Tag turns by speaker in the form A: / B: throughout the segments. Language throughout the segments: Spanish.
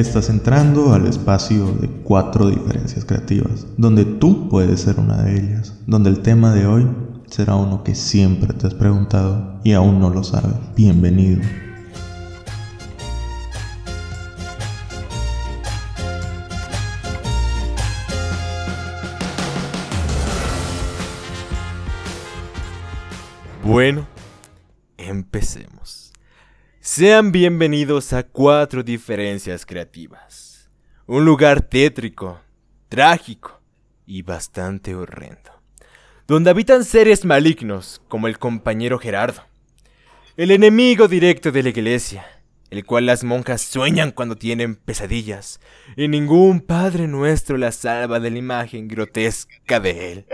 A: Estás entrando al espacio de cuatro diferencias creativas, donde tú puedes ser una de ellas, donde el tema de hoy será uno que siempre te has preguntado y aún no lo sabes. Bienvenido.
B: Bueno, empecemos. Sean bienvenidos a Cuatro Diferencias Creativas. Un lugar tétrico, trágico y bastante horrendo. Donde habitan seres malignos como el compañero Gerardo. El enemigo directo de la iglesia, el cual las monjas sueñan cuando tienen pesadillas, y ningún Padre Nuestro la salva de la imagen grotesca de él.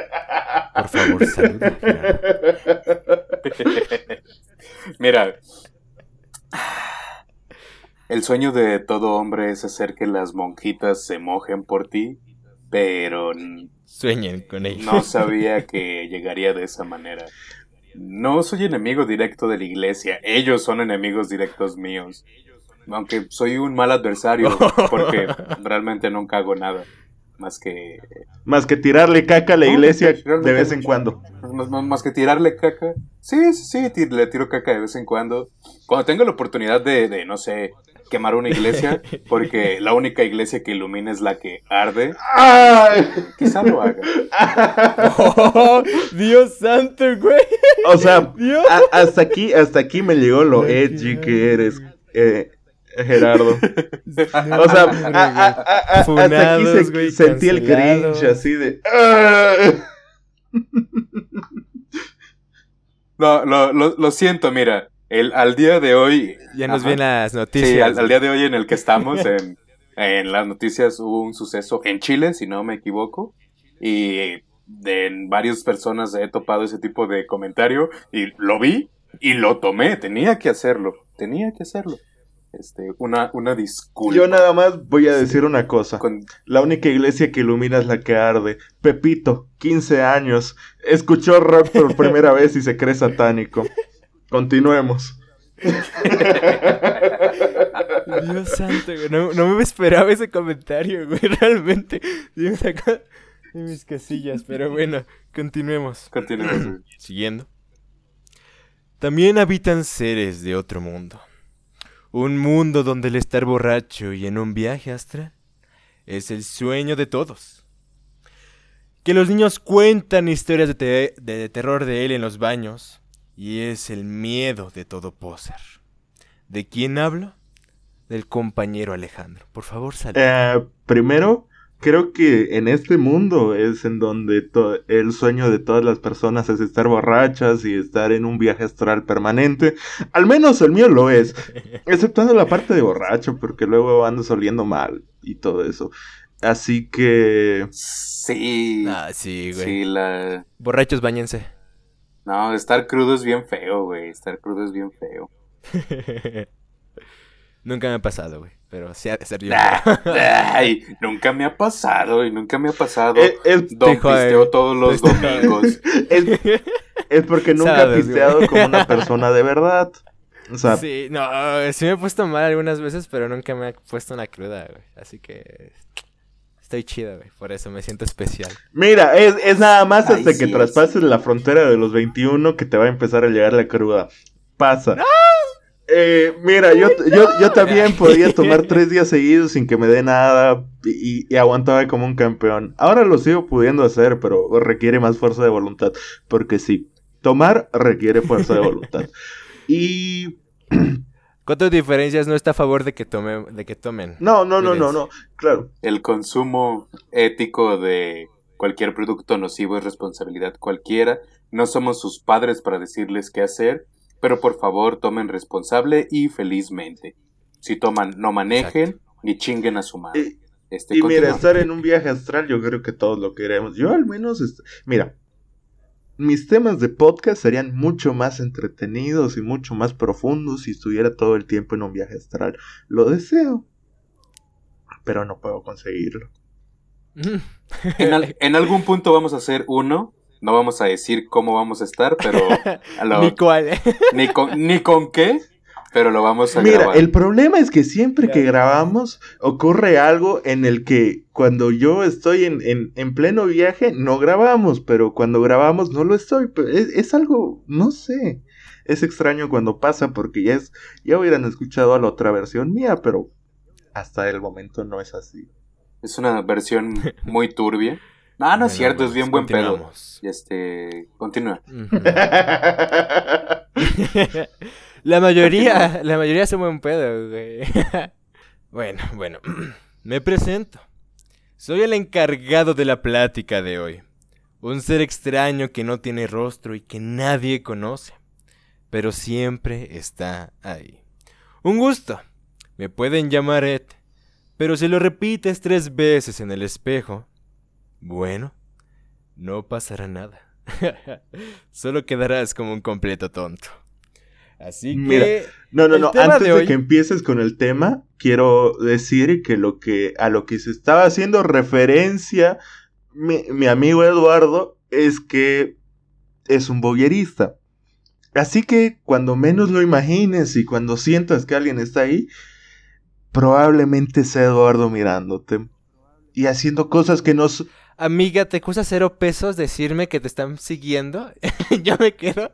B: Por favor, saluda.
C: Mira, el sueño de todo hombre es hacer que las monjitas se mojen por ti, pero
B: sueñen con ellos.
C: No sabía que llegaría de esa manera. No soy enemigo directo de la iglesia, ellos son enemigos directos míos. Aunque soy un mal adversario porque realmente nunca hago nada. Más que.
A: Más que tirarle caca a la iglesia de vez en cuando.
C: Más, que tirarle caca. Sí, sí, sí, le tiro caca de vez en cuando. Cuando tengo la oportunidad de, de no sé, quemar una iglesia, porque la única iglesia que ilumina es la que arde. Quizá lo haga.
B: Oh, Dios santo, güey.
A: O sea, hasta aquí, hasta aquí me llegó lo edgy que eres. Eh, Gerardo. o sea, hasta aquí sentí el cringe así de.
C: no, lo, lo, siento, mira. El, al día de hoy.
B: Ya nos vienen las noticias.
C: Sí, al, día de hoy en el que estamos, en, en las noticias hubo un suceso en Chile, si no me equivoco. Y de, en varias personas he topado ese tipo de comentario y lo vi y lo tomé. Tenía que hacerlo. Tenía que hacerlo. Este, una, una disculpa.
A: Yo nada más voy a decir una cosa. La única iglesia que ilumina es la que arde. Pepito, 15 años, escuchó rock por primera vez y se cree satánico. Continuemos.
B: Dios santo, No, me esperaba ese comentario, güey. Realmente. Acá en mis casillas. Pero bueno, continuemos.
C: Continuemos.
B: Siguiendo. También habitan seres de otro mundo. Un mundo donde el estar borracho y en un viaje astral es el sueño de todos. Que los niños cuentan historias de, terror de él en los baños y es el miedo de todo poser. ¿De quién hablo? Del compañero Alejandro. Por favor, sal.
A: Eh, primero, creo que en este mundo es en donde el sueño de todas las personas es estar borrachas y estar en un viaje astral permanente. Al menos el mío lo es. Exceptuando la parte de borracho, porque luego ando oliendo mal y todo eso. Así que.
C: Sí.
B: Ah, sí, güey.
C: Sí, la...
B: Borrachos, bañense.
C: No, estar crudo es bien feo, güey. Estar crudo es bien feo.
B: Nunca me ha pasado, güey. Pero sí ha de ser
C: Ay, nunca me ha pasado, y nunca me ha pasado. Es, es Don pisteo todos los domingos.
A: Es, porque nunca he pisteado como una persona de verdad. O sea,
B: sí, no, sí me he puesto mal algunas veces, pero nunca me ha puesto una cruda, güey. Así que estoy chido, güey. Por eso me siento especial.
A: Mira, es, es nada más hasta que traspases la frontera de los 21 que te va a empezar a llegar la cruda. Pasa. ¡Ah! Eh, mira, yo, yo, también podía tomar tres días seguidos sin que me dé nada y, aguantaba como un campeón. Ahora lo sigo pudiendo hacer, pero requiere más fuerza de voluntad. Porque sí, tomar requiere fuerza de voluntad. Y...
B: ¿Cuántas diferencias no está a favor de que, tome, de que tomen?
A: No, no, no, no, no, claro.
C: El consumo ético de cualquier producto nocivo es responsabilidad cualquiera. No somos sus padres para decirles qué hacer pero por favor tomen responsable y felizmente. Si toman, no manejen ni chinguen a su madre.
A: Este, y mira, estar en un viaje astral yo creo que todos lo queremos. Yo al menos, mira, mis temas de podcast serían mucho más entretenidos y mucho más profundos si estuviera todo el tiempo en un viaje astral. Lo deseo, pero no puedo conseguirlo.
C: en, en, algún punto vamos a hacer uno no vamos a decir cómo vamos a estar, pero...
B: ni cuál.
C: ni, con, ni con qué, Pero lo vamos a
A: Mira, el problema es que siempre que grabamos ocurre algo en el que cuando yo estoy en, en, pleno viaje no grabamos, pero cuando grabamos no lo estoy. Es, es, algo, no sé. Es extraño cuando pasa porque ya es, ya hubieran escuchado a la otra versión mía, pero hasta el momento no es así.
C: Es una versión muy turbia. No, no es cierto, es bien buen pedo. Y este, continúa.
B: la mayoría, la mayoría son buen pedo, güey. bueno, bueno, me presento. Soy el encargado de la plática de hoy. Un ser extraño que no tiene rostro y que nadie conoce, pero siempre está ahí. Un gusto. Me pueden llamar Ed, pero si lo repites tres veces en el espejo, bueno, no pasará nada. Solo quedarás como un completo tonto. Así que.
A: Mira, no, no, no. Antes de, que empieces con el tema, quiero decir que lo que a lo que se estaba haciendo referencia mi, mi amigo Eduardo es que es un boyerista. Así que cuando menos lo imagines y cuando sientas que alguien está ahí, probablemente sea Eduardo mirándote y haciendo cosas que no
B: amiga, ¿te cuesta cero pesos decirme que te están siguiendo? Yo me quedo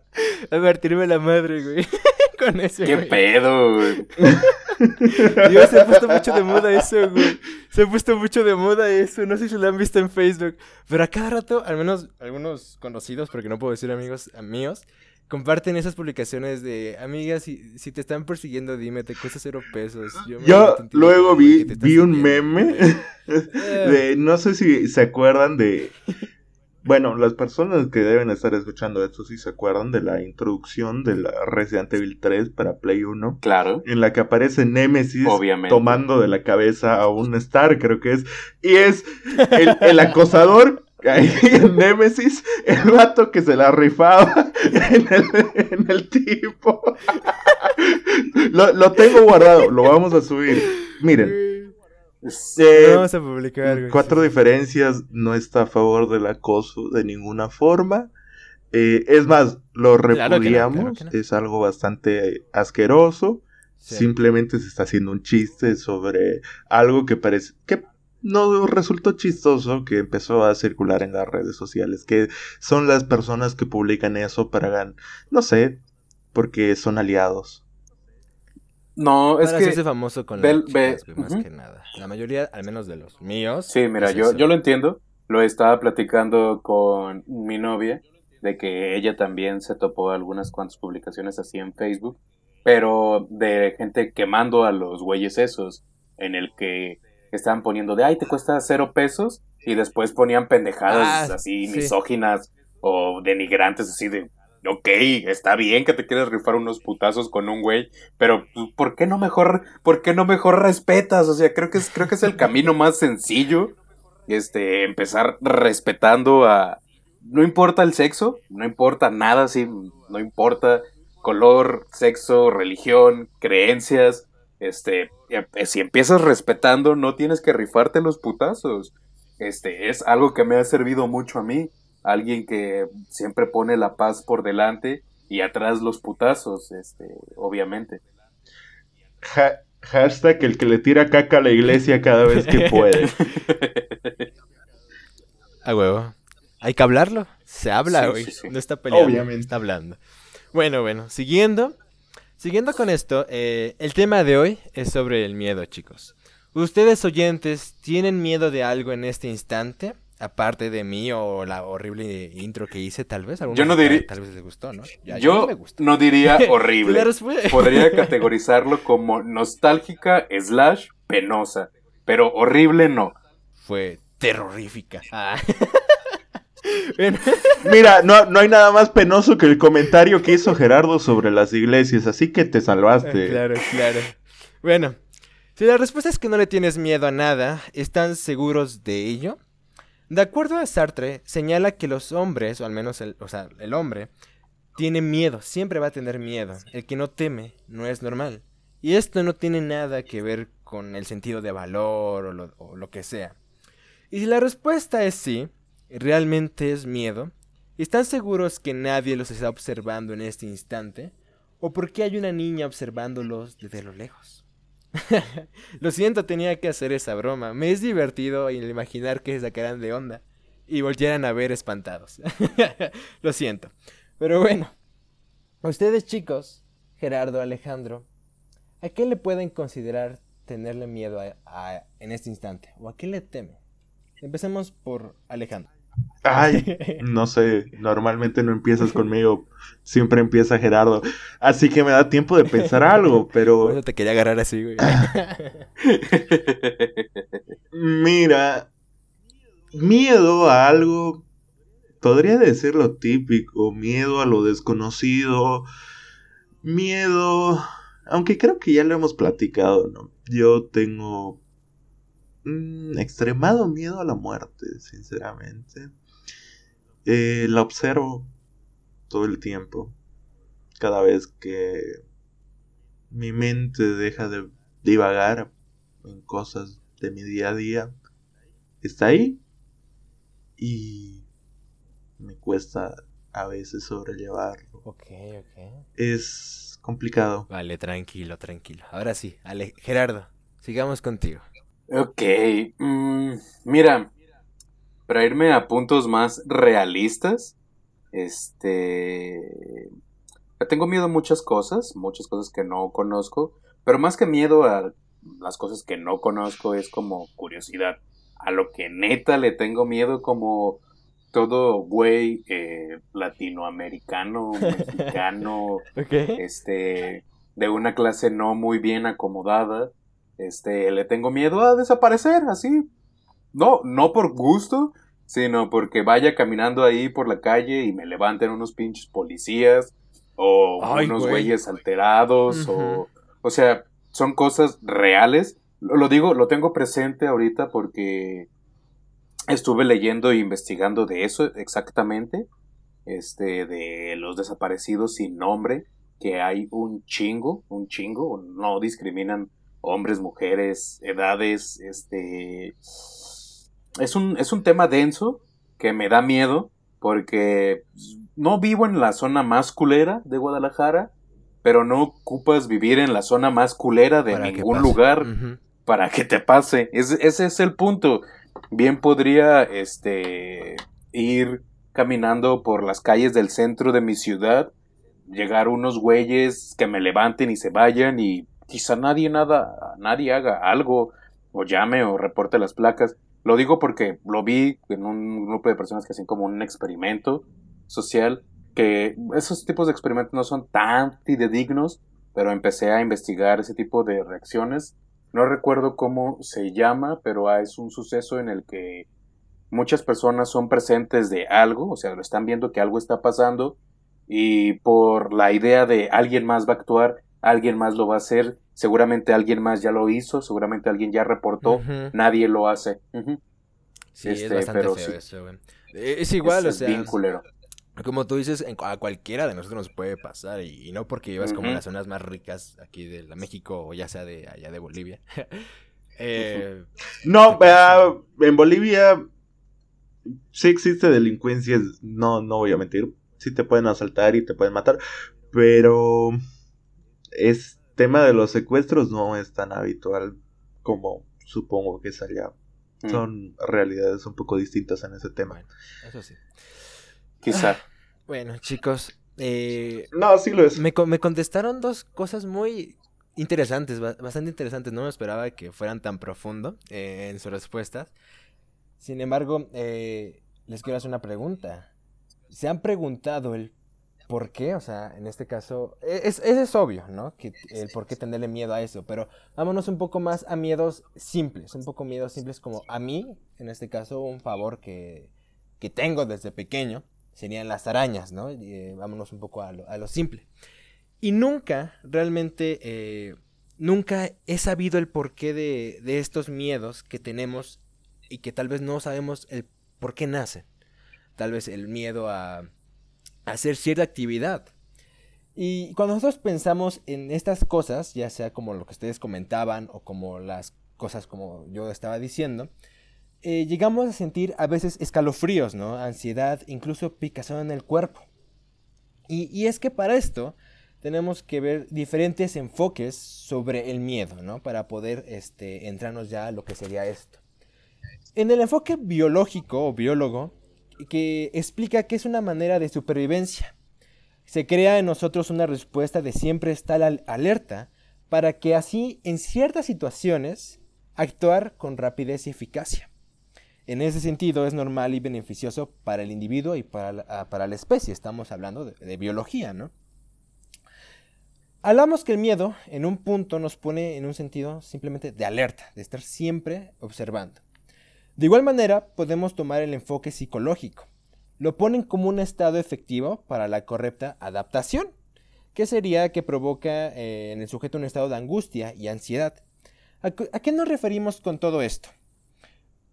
B: a partirme la madre, güey. Con ese,
C: ¿Qué pedo, güey?
B: Dios, se ha puesto mucho de moda eso, güey. Se ha puesto mucho de moda eso. No sé si lo han visto en Facebook. Pero a cada rato, al menos algunos conocidos, porque no puedo decir amigos míos, comparten esas publicaciones de amigas, si, si te están persiguiendo, dime, te cuesta cero pesos.
A: Yo, luego vi, vi un meme de, no sé si se acuerdan de, bueno, las personas que deben estar escuchando esto sí se acuerdan de la introducción de la Resident Evil 3 para Play 1.
C: Claro.
A: En la que aparece Nemesis tomando de la cabeza a un Star, creo que es. Y es el, el acosador Ahí en Nemesis, el vato que se la rifaba en el, tipo. lo, tengo guardado, lo vamos a subir. Miren.
B: Eh, vamos a publicar.
A: Cuatro diferencias, no está a favor del acoso de ninguna forma. Eh, es más, lo repudiamos, es algo bastante asqueroso. Simplemente se está haciendo un chiste sobre algo que parece que no resultó chistoso que empezó a circular en las redes sociales, que son las personas que publican eso para no sé, porque son aliados.
C: No, es que
B: es famoso con las más que nada. La mayoría, al menos de los míos.
C: Sí, mira, yo, yo lo entiendo. Lo estaba platicando con mi novia de que ella también se topó algunas cuantas publicaciones así en Facebook, pero de gente quemando a los güeyes esos, en el que estaban poniendo de, ay, te cuesta cero pesos, y después ponían pendejadas ah, así misóginas o denigrantes, así de, ok, está bien que te quieras rifar unos putazos con un güey, pero pues, ¿por qué no mejor, por qué no mejor respetas? O sea, creo que es, creo que es el camino más sencillo, este, empezar respetando a, no importa el sexo, no importa nada, sí, no importa color, sexo, religión, creencias, este, si empiezas respetando, no tienes que rifarte los putazos. Este, es algo que me ha servido mucho a mí. Alguien que siempre pone la paz por delante y atrás los putazos, este, obviamente.
A: hashtag el que le tira caca a la iglesia cada vez que puede.
B: A huevo. Hay que hablarlo. Se habla, hoy. No está peleando. Obviamente. Está hablando. Bueno, bueno. Siguiendo. Siguiendo con esto, eh, el tema de hoy es sobre el miedo, chicos. ¿Ustedes oyentes tienen miedo de algo en este instante? Aparte de mí o la horrible intro que hice, tal vez.
C: Yo no diría.
B: Tal vez les gustó, ¿no?
C: yo no diría horrible. Podría categorizarlo como nostálgica slash penosa. Pero horrible no.
B: Fue terrorífica. Ah.
A: Mira, no, no hay nada más penoso que el comentario que hizo Gerardo sobre las iglesias, así que te salvaste.
B: Ah, claro, claro. Bueno, si la respuesta es que no le tienes miedo a nada, ¿están seguros de ello? De acuerdo a Sartre, señala que los hombres, o al menos el, o sea, el hombre, tiene miedo, siempre va a tener miedo. El que no teme no es normal. Y esto no tiene nada que ver con el sentido de valor o lo, o lo que sea. Y si la respuesta es sí, realmente es miedo? ¿Están seguros que nadie los está observando en este instante? ¿O por qué hay una niña observándolos desde lo lejos? lo siento, tenía que hacer esa broma. Me es divertido imaginar que se sacaran de onda y volvieran a ver espantados. lo siento. Pero bueno, ustedes chicos, Gerardo, Alejandro, ¿a qué le pueden considerar tenerle miedo en este instante? ¿O a qué le temen? Empecemos por Alejandro.
A: Ay, no sé, normalmente no empiezas conmigo, siempre empieza Gerardo. Así que me da tiempo de pensar algo, pero...
B: Bueno, te quería agarrar así, güey.
A: Mira, miedo a algo, podría decir lo típico, miedo a lo desconocido, miedo, aunque creo que ya lo hemos platicado, ¿no? Yo tengo extremado miedo a la muerte, sinceramente. Eh, la observo todo el tiempo. Cada vez que mi mente deja de divagar en cosas de mi día a día, está ahí y me cuesta a veces sobrellevarlo.
B: Ok, ok.
A: Es complicado.
B: Vale, tranquilo, tranquilo. Ahora sí, Ale Gerardo, sigamos contigo.
C: Ok, mm, mira, para irme a puntos más realistas, este... Tengo miedo a muchas cosas, muchas cosas que no conozco, pero más que miedo a las cosas que no conozco es como curiosidad. A lo que neta le tengo miedo como todo güey eh, latinoamericano, mexicano, este, de una clase no muy bien acomodada, este, le tengo miedo a desaparecer, así. No, no por gusto, sino porque vaya caminando ahí por la calle y me levanten unos pinches policías o unos güeyes alterados o o sea, son cosas reales. Lo, digo, lo tengo presente ahorita porque estuve leyendo e investigando de eso exactamente, este de los desaparecidos sin nombre, que hay un chingo, un chingo, no discriminan hombres, mujeres, edades, este... Es un, es un tema denso que me da miedo porque no vivo en la zona más culera de Guadalajara, pero no ocupas vivir en la zona más culera de ningún lugar para que te pase. ese es el punto. Bien podría este, ir caminando por las calles del centro de mi ciudad, llegar unos güeyes que me levanten y se vayan y quizá nadie nada, nadie haga algo o llame o reporte las placas. Lo digo porque lo vi en un grupo de personas que hacen como un experimento social, que esos tipos de experimentos no son tan fidedignos, pero empecé a investigar ese tipo de reacciones. No recuerdo cómo se llama, pero es un suceso en el que muchas personas son presentes de algo, o sea, lo están viendo que algo está pasando y por la idea de alguien más va a actuar, alguien más lo va a hacer, seguramente alguien más ya lo hizo, seguramente alguien ya reportó, nadie lo hace.
B: Sí, es este, bastante feo eso, güey. E, es igual, o sea. Como tú dices, a cualquiera de nosotros nos puede pasar, y, no porque vivas como en las zonas más ricas aquí de México o ya sea de allá de Bolivia.
A: eh, no, en Bolivia sí existe delincuencia, no, no voy a mentir, sí te pueden asaltar y te pueden matar, pero es tema de los secuestros no es tan habitual como supongo que es allá. Mm. Son realidades un poco distintas en ese tema.
B: eso sí.
C: Quizá. Ah,
B: bueno, chicos. Eh,
A: no, sí lo es.
B: Me, me contestaron dos cosas muy interesantes, bastante interesantes. No me esperaba que fueran tan profundo eh, en sus respuestas. Sin embargo, eh, les quiero hacer una pregunta. ¿Se han preguntado el por qué, o sea, en este caso, e-, es, es, obvio, ¿no? Que el por qué tenerle miedo a eso, pero vámonos un poco más a miedos simples, un poco miedos simples como a mí, en este caso, un favor que, que tengo desde pequeño, serían las arañas, ¿no? Eh, vámonos un poco a lo, a lo, simple. Y nunca, realmente, eh, nunca he sabido el porqué de, de estos miedos que tenemos y que tal vez no sabemos el por qué nacen. Tal vez el miedo a hacer cierta actividad. Y cuando nosotros pensamos en estas cosas, ya sea como lo que ustedes comentaban o como las cosas como yo estaba diciendo, eh, llegamos a sentir a veces escalofríos, ¿no? Ansiedad, incluso picazón en el cuerpo. Y, y, es que para esto tenemos que ver diferentes enfoques sobre el miedo, ¿no? Para poder este, entrarnos ya a lo que sería esto. En el enfoque biológico o biólogo, que explica que es una manera de supervivencia. Se crea en nosotros una respuesta de siempre estar alerta para que así en ciertas situaciones actuar con rapidez y eficacia. En ese sentido es normal y beneficioso para el individuo y para la, ah, para la especie. Estamos hablando de, de biología, ¿no? Hablamos que el miedo en un punto nos pone en un sentido simplemente de alerta, de estar siempre observando. De igual manera, podemos tomar el enfoque psicológico. Lo ponen como un estado efectivo para la correcta adaptación, que sería que provoca eh, en el sujeto un estado de angustia y ansiedad. ¿A, ¿A qué nos referimos con todo esto?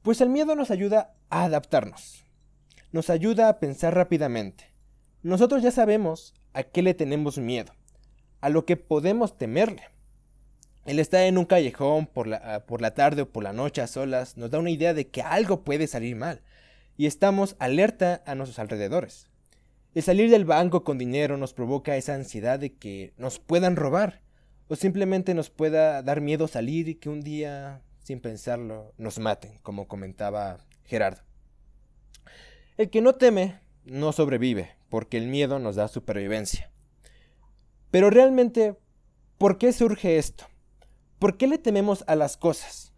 B: Pues el miedo nos ayuda a adaptarnos, nos ayuda a pensar rápidamente. Nosotros ya sabemos a qué le tenemos miedo a lo que podemos temerle. El estar en un callejón por la, ah, por la tarde o por la noche a solas nos da una idea de que algo puede salir mal y estamos alerta a nuestros alrededores. El salir del banco con dinero nos provoca esa ansiedad de que nos puedan robar o simplemente nos pueda dar miedo salir y que un día, sin pensarlo, nos maten, como comentaba Gerardo. El que no teme no sobrevive, porque el miedo nos da supervivencia. Pero realmente, ¿por qué surge esto? ¿Por qué le tememos a las cosas?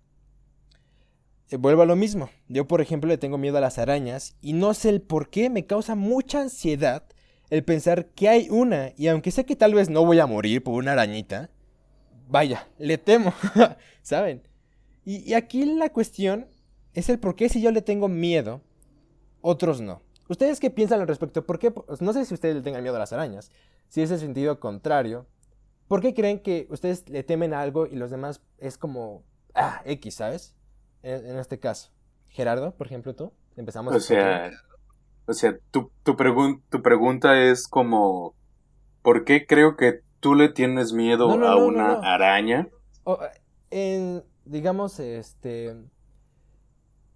B: Eh, vuelvo a lo mismo. Yo, por ejemplo, le tengo miedo a las arañas y no sé el por qué me causa mucha ansiedad el pensar que hay una y aunque sé que tal vez no voy a morir por una arañita, vaya, le temo, ¿saben? Y, y, aquí la cuestión es el por qué si yo le tengo miedo, otros no. ¿Ustedes qué piensan al respecto? ¿Por qué? Pues, no sé si ustedes le tengan miedo a las arañas, si es el sentido contrario, ¿por qué creen que ustedes le temen a algo y los demás es como, ah, X, ¿sabes? En, este caso. Gerardo, por ejemplo, tú. Empezamos.
C: O sea, o sea tu, tu, tu pregunta es como, ¿por qué creo que tú le tienes miedo a una araña?
B: en, digamos, este...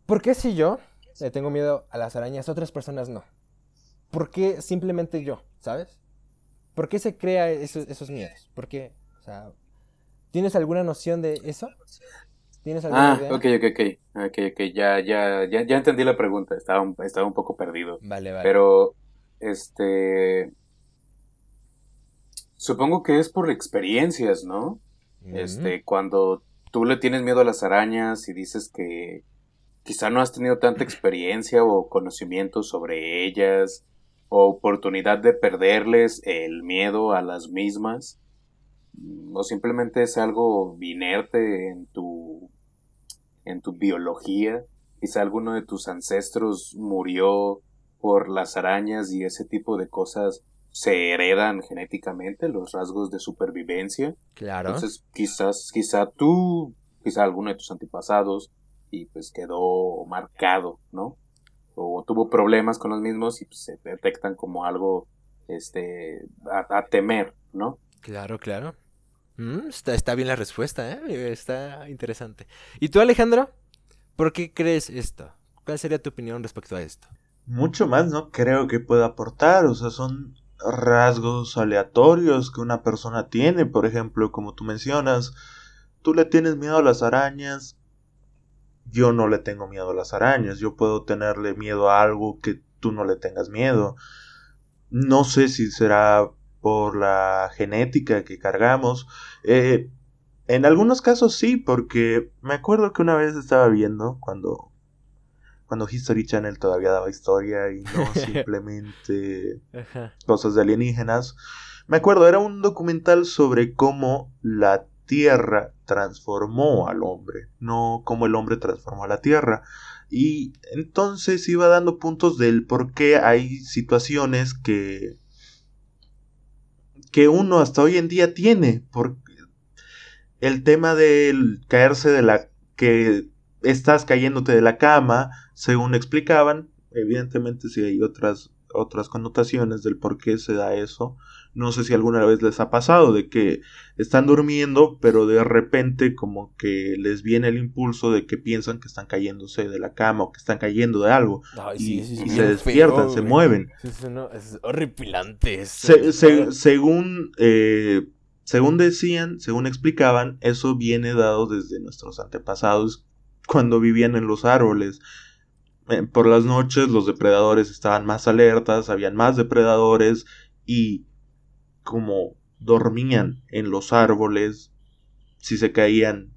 B: ¿Por qué si yo le tengo miedo a las arañas, otras personas no? ¿Por qué simplemente yo, sabes? ¿Por qué se crea esos, miedos? ¿Por qué? O sea, ¿tienes alguna noción de eso?
C: ¿Tienes alguna ah, idea? ok, ok, ok. Ok, ok, ya, ya, ya, ya entendí la pregunta. Estaba un, estaba un poco perdido.
B: Vale, vale.
C: Pero, este... Supongo que es por experiencias, ¿no? Este, cuando tú le tienes miedo a las arañas y dices que quizá no has tenido tanta experiencia o conocimiento sobre ellas oportunidad de perderles el miedo a las mismas o simplemente es algo inerte en tu en tu biología. Quizá alguno de tus ancestros murió por las arañas y ese tipo de cosas se heredan genéticamente los rasgos de supervivencia.
B: Claro.
C: Entonces quizás quizá tú quizá alguno de tus antepasados y pues quedó marcado no o tuvo problemas con los mismos y pues, se detectan como algo este a, temer, ¿no?
B: Claro, claro. Mm, está, está, bien la respuesta, ¿eh? Está interesante. ¿Y tú, Alejandro? ¿Por qué crees esto? ¿Cuál sería tu opinión respecto a esto?
A: Mucho más no creo que pueda aportar, o sea, son rasgos aleatorios que una persona tiene, por ejemplo, como tú mencionas, tú le tienes miedo a las arañas, yo no le tengo miedo a las arañas, yo puedo tenerle miedo a algo que tú no le tengas miedo. No sé si será por la genética que cargamos. Eh, en algunos casos sí, porque me acuerdo que una vez estaba viendo cuando cuando History Channel todavía daba historia y no simplemente cosas de alienígenas. Me acuerdo, era un documental sobre cómo la tierra transformó al hombre, no como el hombre transformó a la tierra. Y entonces iba dando puntos del por qué hay situaciones que que uno hasta hoy en día tiene, porque el tema del caerse de la que estás cayéndote de la cama, según explicaban, evidentemente si hay otras otras connotaciones del por qué se da eso. No sé si alguna vez les ha pasado de que están durmiendo, pero de repente como que les viene el impulso de que piensan que están cayéndose de la cama o que están cayendo de algo. y, se despiertan, se mueven.
B: Es, horripilante
A: según, eh, según decían, según explicaban, eso viene dado desde nuestros antepasados cuando vivían en los árboles. Eh, por las noches los depredadores estaban más alertas, habían más depredadores y como dormían en los árboles, si se caían,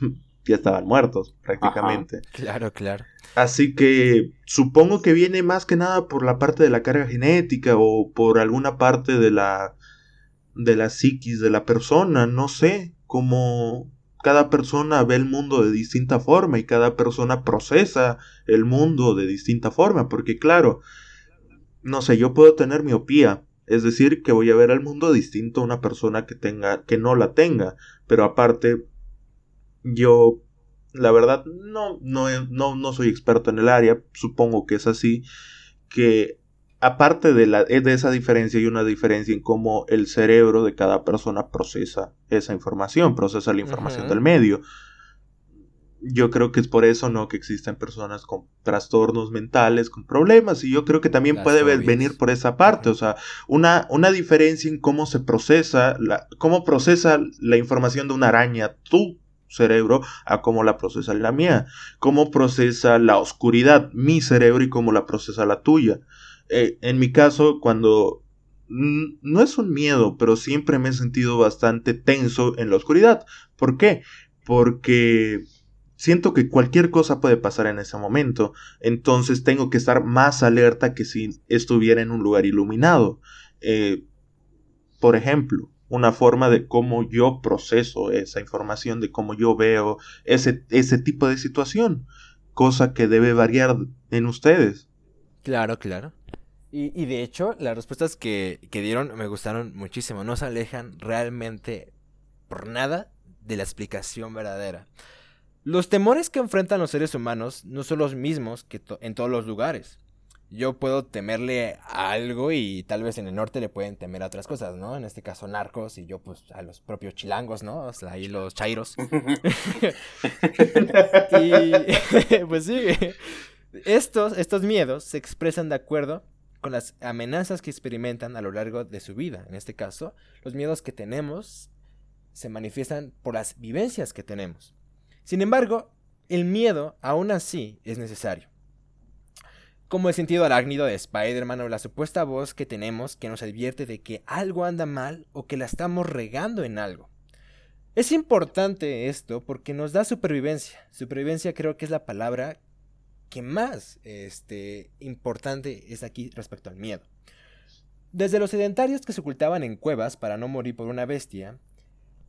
A: ya estaban muertos prácticamente.
B: Claro, claro.
A: Así que supongo que viene más que nada por la parte de la carga genética o por alguna parte de la de la psiquis de la persona, no sé, como cada persona ve el mundo de distinta forma y cada persona procesa el mundo de distinta forma, porque claro, no sé, yo puedo tener miopía, es decir, que voy a ver el mundo distinto a una persona que tenga, que no la tenga. Pero aparte, yo, la verdad, no, no, no, no soy experto en el área, supongo que es así, que aparte de, la, de esa diferencia hay una diferencia en cómo el cerebro de cada persona procesa esa información, procesa la información del medio yo creo que es por eso, ¿no? Que existen personas con trastornos mentales, con problemas, y yo creo que también puede venir por esa parte, o sea, una, una diferencia en cómo se procesa, la, cómo procesa la información de una araña, tu cerebro, a cómo la procesa la mía, cómo procesa la oscuridad, mi cerebro, y cómo la procesa la tuya. Eh, en mi caso, cuando no es un miedo, pero siempre me he sentido bastante tenso en la oscuridad. ¿Por qué? Porque siento que cualquier cosa puede pasar en ese momento, entonces tengo que estar más alerta que si estuviera en un lugar iluminado. Eh, por ejemplo, una forma de cómo yo proceso esa información, de cómo yo veo ese, ese tipo de situación, cosa que debe variar en ustedes.
B: Claro, claro. Y, y de hecho, las respuestas que, que dieron me gustaron muchísimo, no se alejan realmente por nada de la explicación verdadera. Los temores que enfrentan los seres humanos no son los mismos que en todos los lugares. Yo puedo temerle a algo y tal vez en el norte le pueden temer a otras cosas, ¿no? En este caso narcos y yo pues a los propios chilangos, ¿no? O sea, ahí los chairos. y pues sí, estos, estos miedos se expresan de acuerdo con las amenazas que experimentan a lo largo de su vida. En este caso, los miedos que tenemos se manifiestan por las vivencias que tenemos. Sin embargo, el miedo aún así es necesario. Como el sentido arácnido de Spider-Man o la supuesta voz que tenemos que nos advierte de que algo anda mal o que la estamos regando en algo. Es importante esto porque nos da supervivencia. Supervivencia creo que es la palabra que más este, importante es aquí respecto al miedo. Desde los sedentarios que se ocultaban en cuevas para no morir por una bestia,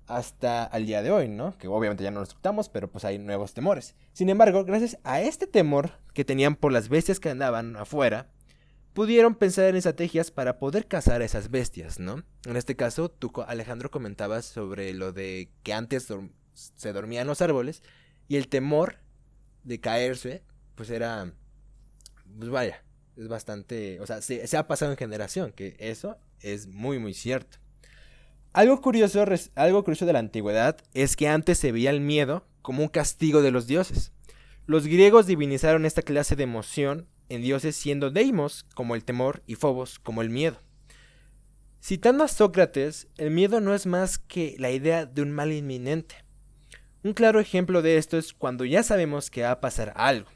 B: hasta al día de hoy, ¿no? Que obviamente ya no nos ocultamos, pero pues hay nuevos temores. Sin embargo, gracias a este temor que tenían por las bestias que andaban afuera, pudieron pensar en estrategias para poder cazar a esas bestias, ¿no? En este caso, tú, Alejandro, comentabas sobre lo de que antes se dormían los árboles y el temor de caerse, pues era, pues vaya, es bastante, o sea, se ha pasado en generación, que eso es muy, muy cierto. Algo curioso, algo de la antigüedad es que antes se veía el miedo como un castigo de los dioses. Los griegos divinizaron esta clase de emoción en dioses siendo Deimos como el temor y Phobos como el miedo. Citando a Sócrates, el miedo no es más que la idea de un mal inminente. Un claro ejemplo de esto es cuando ya sabemos que va a pasar algo.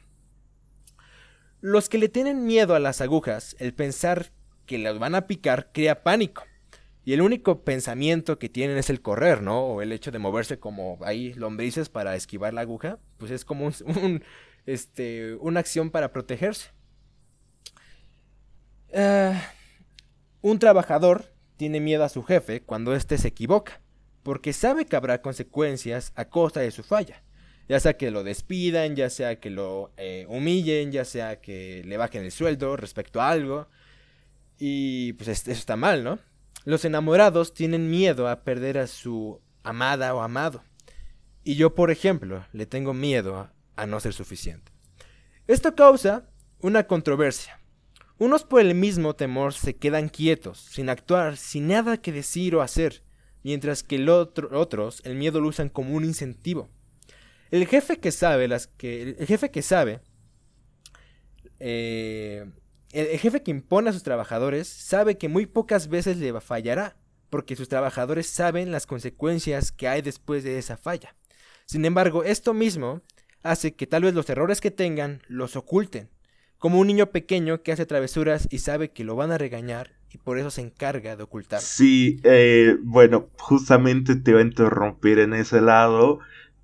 B: Los que le tienen miedo a las agujas, el pensar que las van a picar, crea pánico. Y el único pensamiento que tienen es el correr, ¿no? O el hecho de moverse como ahí lombrices para esquivar la aguja. Pues es como un, este, una acción para protegerse. Ah, un trabajador tiene miedo a su jefe cuando éste se equivoca, porque sabe que habrá consecuencias a costa de su falla. Ya sea que lo despidan, ya sea que lo eh, humillen, ya sea que le bajen el sueldo respecto a algo. Y pues eso está mal, ¿no? Los enamorados tienen miedo a perder a su amada o amado. Y yo, por ejemplo, le tengo miedo a no ser suficiente. Esto causa una controversia. Unos por el mismo temor se quedan quietos, sin actuar, sin nada que decir o hacer, mientras que el otro, otros el miedo lo usan como un incentivo. El jefe que sabe las que el jefe que sabe eh, el jefe que impone a sus trabajadores sabe que muy pocas veces le fallará, porque sus trabajadores saben las consecuencias que hay después de esa falla. Sin embargo, esto mismo hace que tal vez los errores que tengan los oculten, como un niño pequeño que hace travesuras y sabe que lo van a regañar y por eso se encarga de ocultar.
A: Sí, eh, bueno, justamente te iba a interrumpir en ese lado.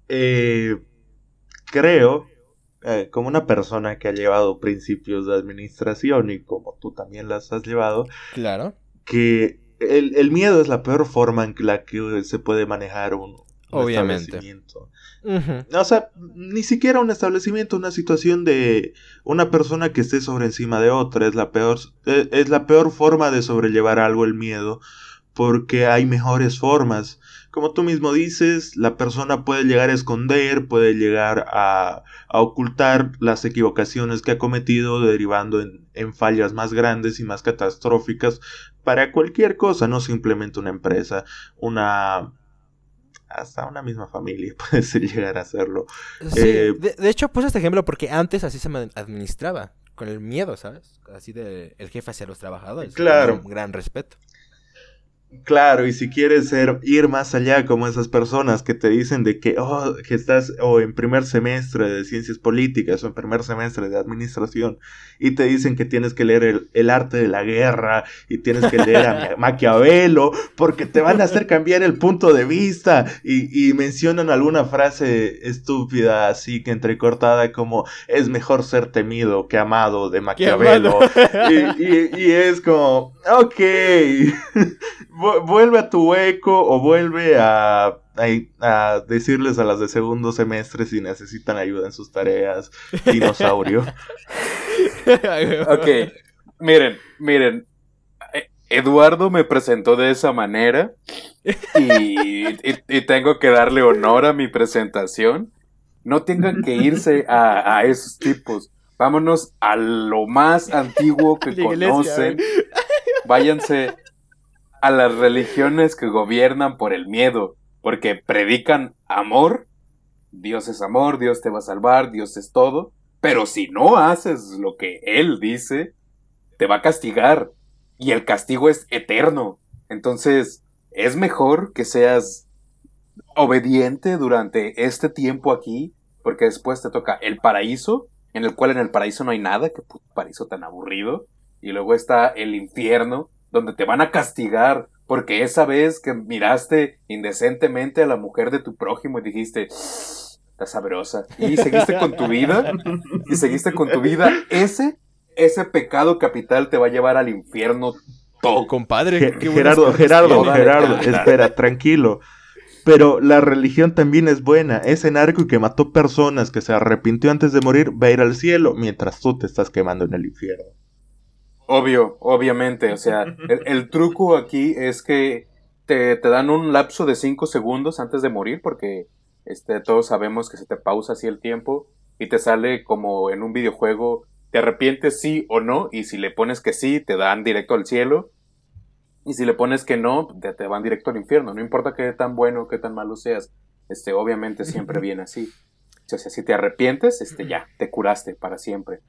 A: Eh, creo eh, como una persona que ha llevado principios de administración y como tú también las has llevado,
B: claro,
A: que el, miedo es la peor forma en la que se puede manejar un, establecimiento. O sea, ni siquiera un establecimiento, una situación de una persona que esté sobre encima de otra es la peor, eh, es la peor forma de sobrellevar algo el miedo, porque hay mejores formas como tú mismo dices, la persona puede llegar a esconder, puede llegar a, ocultar las equivocaciones que ha cometido, derivando en, fallas más grandes y más catastróficas para cualquier cosa, no simplemente una empresa, una hasta una misma familia puede llegar a hacerlo.
B: Eh, de, hecho, puse este ejemplo porque antes así se administraba, con el miedo, ¿sabes? Así de el jefe hacia los trabajadores.
A: Claro.
B: un gran respeto.
A: Claro, y si quieres ser, ir más allá como esas personas que te dicen de que, oh, que estás o en primer semestre de ciencias políticas o en primer semestre de administración y te dicen que tienes que leer el, arte de la guerra y tienes que leer a Maquiavelo porque te van a hacer cambiar el punto de vista y, y mencionan alguna frase estúpida así que entrecortada como es mejor ser temido que amado de Maquiavelo y, y, y es como, ok. vuelve a tu hueco o vuelve a, a, decirles a las de segundo semestre si necesitan ayuda en sus tareas, dinosaurio.
C: ok, miren, miren. E, Eduardo me presentó de esa manera y, y, tengo que darle honor a mi presentación. No tengan que irse a, a esos tipos. Vámonos a lo más antiguo que conocen. Váyanse a las religiones que gobiernan por el miedo, porque predican amor, Dios es amor, Dios te va a salvar, Dios es todo, pero si no haces lo que Él dice, te va a castigar, y el castigo es eterno. Entonces, es mejor que seas obediente durante este tiempo aquí, porque después te toca el paraíso, en el cual en el paraíso no hay nada, que paraíso tan aburrido, y luego está el infierno, donde te van a castigar porque esa vez que miraste indecentemente a la mujer de tu prójimo y dijiste, está sabrosa, y seguiste con tu vida, y seguiste con tu vida, ese, ese pecado capital te va a llevar al infierno todo.
B: Compadre,
A: Gerardo, Gerardo, Gerardo, espera, tranquilo. Pero la religión también es buena. Ese narco que mató personas, que se arrepintió antes de morir, va a ir al cielo mientras tú te estás quemando en el infierno.
C: Obvio, obviamente. O sea, el, truco aquí es que te, dan un lapso de 5 segundos antes de morir, porque este, todos sabemos que se te pausa así el tiempo y te sale como en un videojuego, te arrepientes sí o no, y si le pones que sí, te dan directo al cielo. Y si le pones que no, te, te van directo al infierno. No importa qué tan bueno o qué tan malo seas. Este, obviamente siempre viene así. O sea, si te arrepientes, este, ya, te curaste para siempre.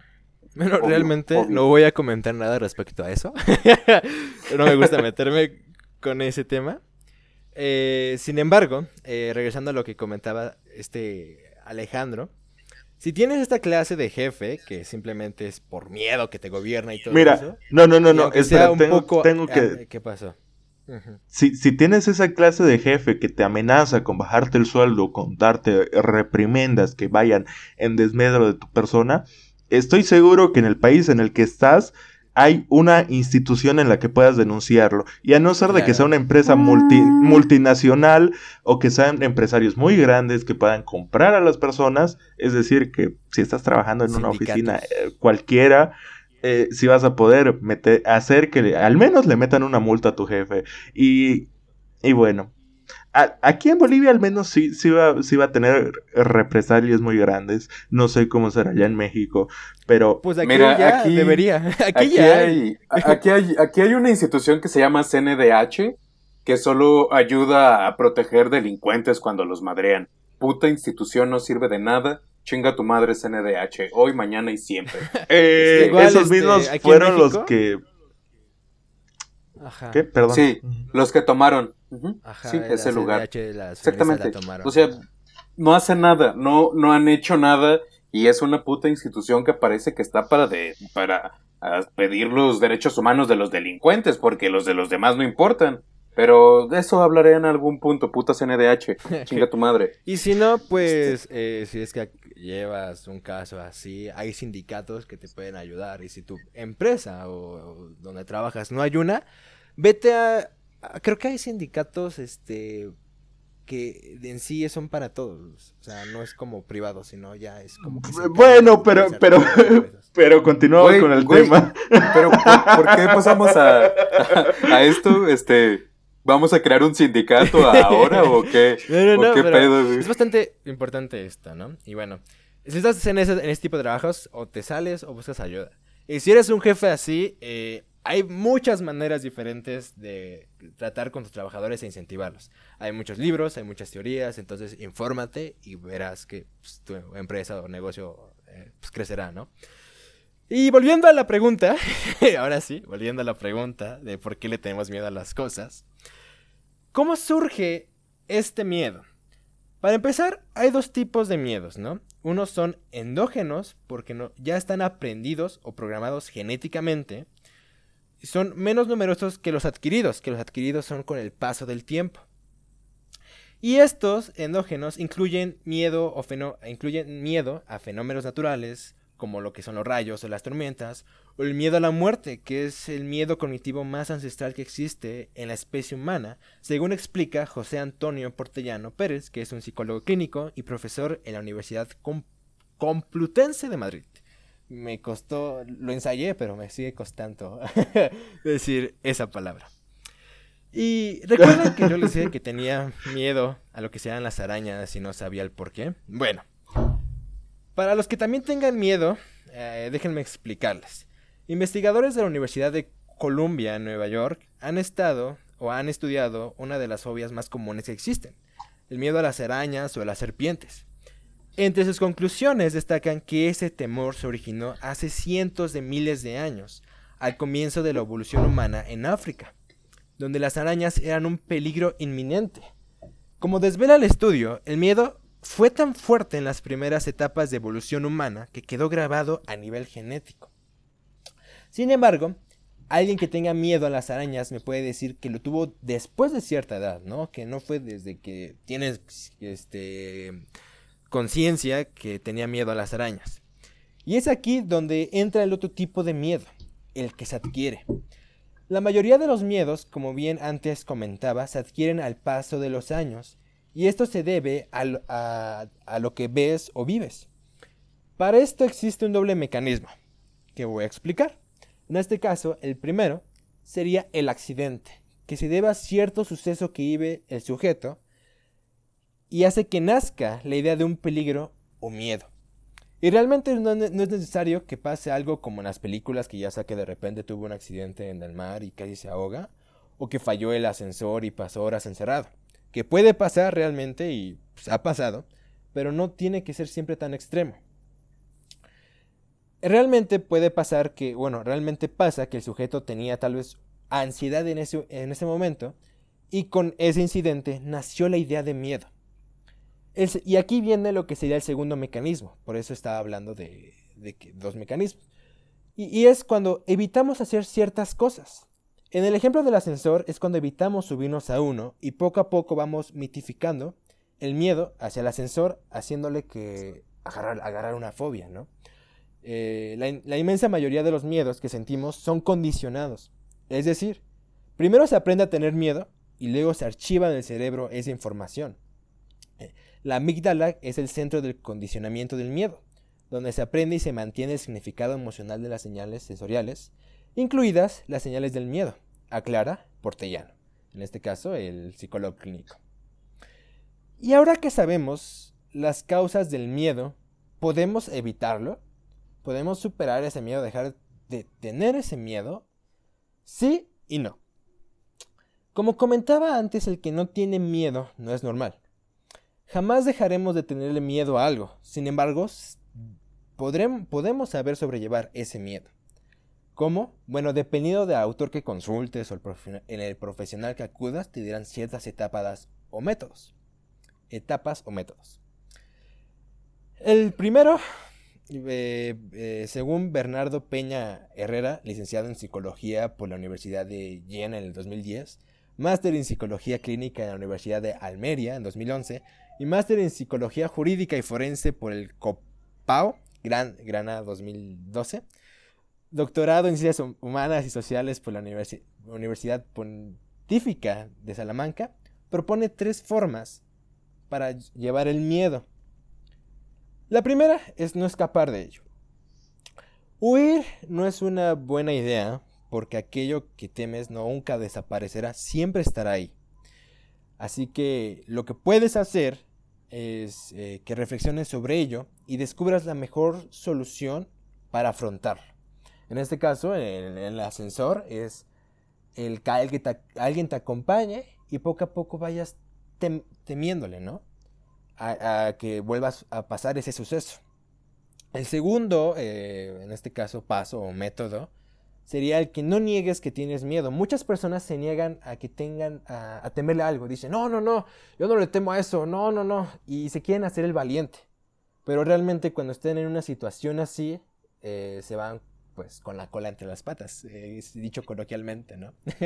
B: Bueno, realmente no voy a comentar nada respecto a eso. no me gusta meterme con ese tema. Eh, sin embargo, eh, regresando a lo que comentaba este Alejandro, si tienes esta clase de jefe que simplemente es por miedo que te gobierna y todo
A: Mira,
B: eso.
A: no, no, no, no, espera, tengo, tengo que.
B: ¿Qué pasó?
A: si, si, tienes esa clase de jefe que te amenaza con bajarte el sueldo, con darte reprimendas que vayan en desmedro de tu persona, estoy seguro que en el país en el que estás hay una institución en la que puedas denunciarlo. Y a no ser de que sea una empresa multi, multinacional o que sean empresarios muy grandes que puedan comprar a las personas, es decir, que si estás trabajando en una oficina eh, cualquiera, eh, si vas a poder meter, hacer que al menos le metan una multa a tu jefe. Y, y bueno, aquí en Bolivia al menos sí, sí, va, sí va a tener represalias muy grandes. No sé cómo será allá en México, pero...
B: Pues aquí ya aquí, debería.
C: Aquí, ya hay, aquí, hay, aquí hay una institución que se llama CNDH que solo ayuda a proteger delincuentes cuando los madrean. Puta institución no sirve de nada. Chinga tu madre CNDH, hoy, mañana y siempre.
A: Eh, esos este, mismos fueron los que... Ajá. ¿Qué? Perdón.
C: Sí, los que tomaron. sí, ese lugar. Exactamente. O sea, no hacen nada, no, no han hecho nada y es una puta institución que parece que está para de, para pedir los derechos humanos de los delincuentes porque los de los demás no importan. Pero de eso hablaré en algún punto, puta CNDH. Chinga tu madre.
B: Y si no, pues, eh, si es que llevas un caso así, hay sindicatos que te pueden ayudar. Y si tu empresa o, donde trabajas no hay una, vete a, Creo que hay sindicatos, este que en sí son para todos, o sea, no es como privado, sino ya es como que
A: Bueno, pero pero pero continuamos con el tema.
C: Pero ¿por, qué pasamos a, a, esto? Este ¿Vamos a crear un sindicato ahora o qué? No, no, qué pedo,
B: Es bastante importante esto, ¿no? Y bueno, si estás en ese, en este tipo de trabajos, o te sales o buscas ayuda. Y si eres un jefe así, eh, hay muchas maneras diferentes de tratar con tus trabajadores e incentivarlos. Hay muchos libros, hay muchas teorías, entonces infórmate y verás que pues, tu empresa o negocio eh, pues, crecerá, ¿no? Y volviendo a la pregunta, ahora sí, volviendo a la pregunta de por qué le tenemos miedo a las cosas. ¿Cómo surge este miedo? Para empezar, hay dos tipos de miedos, ¿no? Unos son endógenos, porque no, ya están aprendidos o programados genéticamente. Son menos numerosos que los adquiridos, que los adquiridos son con el paso del tiempo. Y estos endógenos incluyen miedo, a fenómenos naturales, como lo que son los rayos o las tormentas, o el miedo a la muerte, que es el miedo cognitivo más ancestral que existe en la especie humana, según explica José Antonio Portellano Pérez, que es un psicólogo clínico y profesor en la Universidad Complutense de Madrid. Me costó, lo ensayé, pero me sigue costando decir esa palabra. Y recuerdan que yo les dije que tenía miedo a lo que sean las arañas y no sabía el por qué. Bueno, para los que también tengan miedo, eh, déjenme explicarles. Investigadores de la Universidad de Columbia en Nueva York han estado o han estudiado una de las fobias más comunes que existen, el miedo a las arañas o a las serpientes. Entre sus conclusiones destacan que ese temor se originó hace cientos de miles de años, al comienzo de la evolución humana en África, donde las arañas eran un peligro inminente. Como desvela el estudio, el miedo fue tan fuerte en las primeras etapas de evolución humana que quedó grabado a nivel genético. Sin embargo, alguien que tenga miedo a las arañas me puede decir que lo tuvo después de cierta edad, ¿no? Que no fue desde que tienes este conciencia que tenía miedo a las arañas. Y es aquí donde entra el otro tipo de miedo, el que se adquiere. La mayoría de los miedos, como bien antes comentaba, se adquieren al paso de los años y esto se debe a, lo que ves o vives. Para esto existe un doble mecanismo que voy a explicar. En este caso, el primero sería el accidente, que se debe a cierto suceso que vive el sujeto y hace que nazca la idea de un peligro o miedo. Y realmente no, es necesario que pase algo como en las películas que ya sea que de repente tuvo un accidente en el mar y casi se ahoga, o que falló el ascensor y pasó horas encerrado que puede pasar realmente y pues, ha pasado, pero no tiene que ser siempre tan extremo. Realmente puede pasar que, bueno, realmente pasa que el sujeto tenía tal vez ansiedad en ese momento y con ese incidente nació la idea de miedo. Y aquí viene lo que sería el segundo mecanismo, por eso estaba hablando de, dos mecanismos. y es cuando evitamos hacer ciertas cosas. En el ejemplo del ascensor es cuando evitamos subirnos a uno y poco a poco vamos mitificando el miedo hacia el ascensor, haciéndole que agarrar, una fobia, ¿no? Eh, la inmensa mayoría de los miedos que sentimos son condicionados. Es decir, primero se aprende a tener miedo y luego se archiva en el cerebro esa información. La amígdala es el centro del condicionamiento del miedo, donde se aprende y se mantiene el significado emocional de las señales sensoriales, incluidas las señales del miedo aclara Portellano, en este caso el psicólogo clínico. Y ahora que sabemos las causas del miedo, ¿podemos evitarlo? ¿Podemos superar ese miedo, dejar de tener ese miedo? Sí y no. Como comentaba antes, el que no tiene miedo no es normal. Jamás dejaremos de tenerle miedo a algo. Sin embargo, podemos saber sobrellevar ese miedo. ¿Cómo? Bueno, dependiendo del autor que consultes o el, el profesional que acudas, te dirán ciertas etapas o métodos. Etapas o métodos. El primero, eh, eh, según Bernardo Peña Herrera, licenciado en psicología por la Universidad de Jena en el 2010, máster en psicología clínica en la Universidad de Almería en 2011 y máster en psicología jurídica y forense por el COPAO, Gran, Granada 2012 doctorado en Ciencias Humanas y Sociales por la Universidad Pontífica de Salamanca, propone tres formas para llevar el miedo. La primera es no escapar de ello. Huir no es una buena idea porque aquello que temes nunca desaparecerá, siempre estará ahí. Así que lo que puedes hacer es eh, que reflexiones sobre ello y descubras la mejor solución para afrontarlo. En este caso, el ascensor, es el que alguien te, acompañe y poco a poco vayas temiéndole, ¿no? A, que vuelvas a pasar ese suceso. El segundo, eh, en este caso, paso o método, sería el que no niegues que tienes miedo. Muchas personas se niegan a que tengan, a, temerle algo. Dicen, no, no, no, yo no le temo a eso, no, no, no. Y se quieren hacer el valiente. Pero realmente cuando estén en una situación así, eh, se van pues con la cola entre las patas, dicho coloquialmente, ¿no?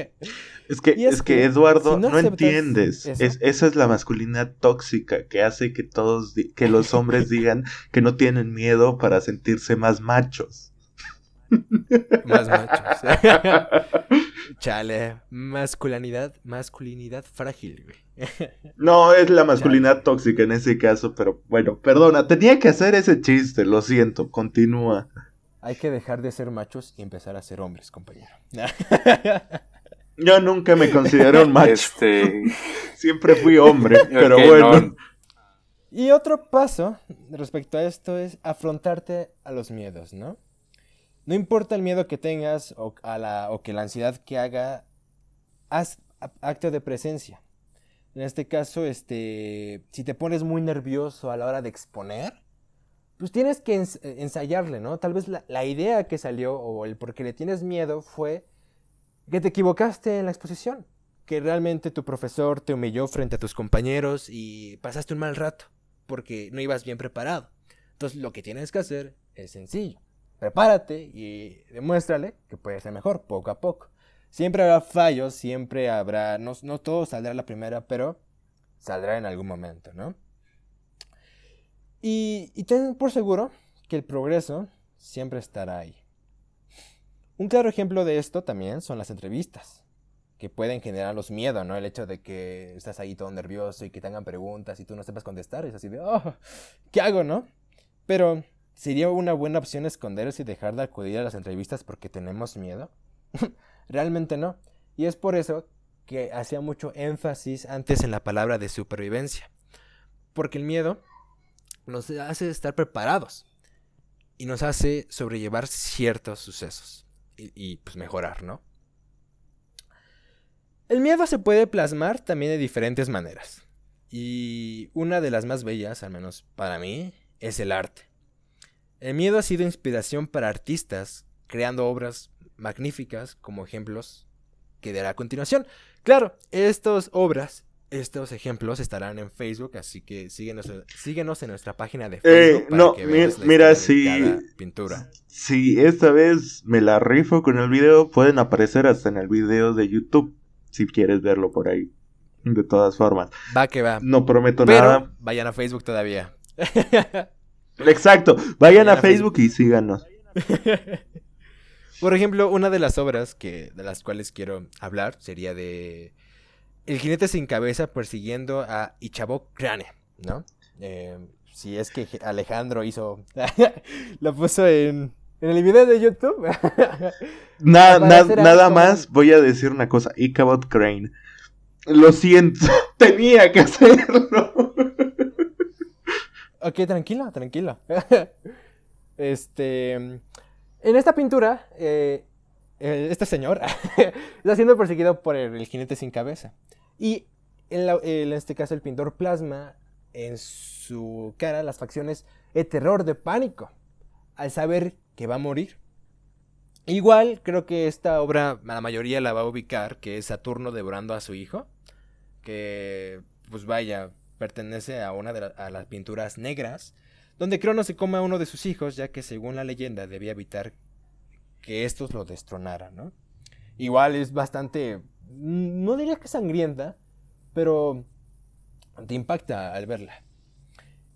A: es que, es, que, Eduardo, no, entiendes. Es, esa es la masculinidad tóxica que hace que todos, que los hombres digan que no tienen miedo para sentirse más machos.
B: Más machos. Chale, masculinidad, masculinidad frágil, güey.
A: no, es la masculinidad tóxica en ese caso, pero bueno, perdona, tenía que hacer ese chiste, lo siento, continúa.
B: Hay que dejar de ser machos y empezar a ser hombres, compañero.
A: Yo nunca me consideré un macho. Este... Siempre fui hombre, pero bueno.
B: Y otro paso respecto a esto es afrontarte a los miedos, ¿no? No importa el miedo que tengas o, la, que la ansiedad que haga, haz acto de presencia. En este caso, este, si te pones muy nervioso a la hora de exponer, pues tienes que eh, ensayarle, ¿no? Tal vez la, idea que salió o el por qué le tienes miedo fue que te equivocaste en la exposición, que realmente tu profesor te humilló frente a tus compañeros y pasaste un mal rato porque no ibas bien preparado. Entonces lo que tienes que hacer es sencillo. Prepárate y demuéstrale que puede ser mejor poco a poco. Siempre habrá fallos, siempre habrá, no, no todo saldrá a la primera, pero saldrá en algún momento, ¿no? Y, ten por seguro que el progreso siempre estará ahí. Un claro ejemplo de esto también son las entrevistas, que pueden generar los miedos, ¿no? El hecho de que estás ahí todo nervioso y que tengan preguntas y tú no sepas contestar, es así de, oh, ¿qué hago, no? Pero, ¿sería una buena opción esconderse y dejar de acudir a las entrevistas porque tenemos miedo? Realmente no. Y es por eso que hacía mucho énfasis antes en la palabra de supervivencia. Porque el miedo nos hace estar preparados y nos hace sobrellevar ciertos sucesos y, pues mejorar, ¿no? El miedo se puede plasmar también de diferentes maneras. Y una de las más bellas, al menos para mí, es el arte. El miedo ha sido inspiración para artistas, creando obras magníficas como ejemplos que dará a continuación. Claro, estas obras estos ejemplos estarán en Facebook, así que síguenos, síguenos en nuestra página de Facebook.
A: Eh, no, mira, si, pintura. si esta vez me la rifo con el video, pueden aparecer hasta en el video de YouTube, si quieres verlo por ahí. De todas formas.
B: Va que va.
A: No prometo nada.
B: Vayan a Facebook todavía.
A: Exacto, vayan, a, Facebook, y síganos.
B: Por ejemplo, una de las obras que de las cuales quiero hablar sería de el jinete sin cabeza persiguiendo a Ichabod Crane, ¿no? Eh, si es que Alejandro hizo, lo puso en, en el video de YouTube.
A: nada más voy a decir una cosa, Ichabod Crane. Lo siento, tenía que hacerlo.
B: Ok, tranquila, tranquila. este. En esta pintura, eh, este señor está siendo perseguido por el, jinete sin cabeza. Y en, este caso, el pintor plasma en su cara las facciones de terror, de pánico, al saber que va a morir. Igual creo que esta obra la mayoría la va a ubicar, que es Saturno devorando a su hijo, que pues vaya, pertenece a una de las pinturas negras, donde Cronos se come a uno de sus hijos, ya que según la leyenda debía evitar que estos lo destronaran, ¿no? Igual es bastante, no diría que sangrienta, pero te impacta al verla.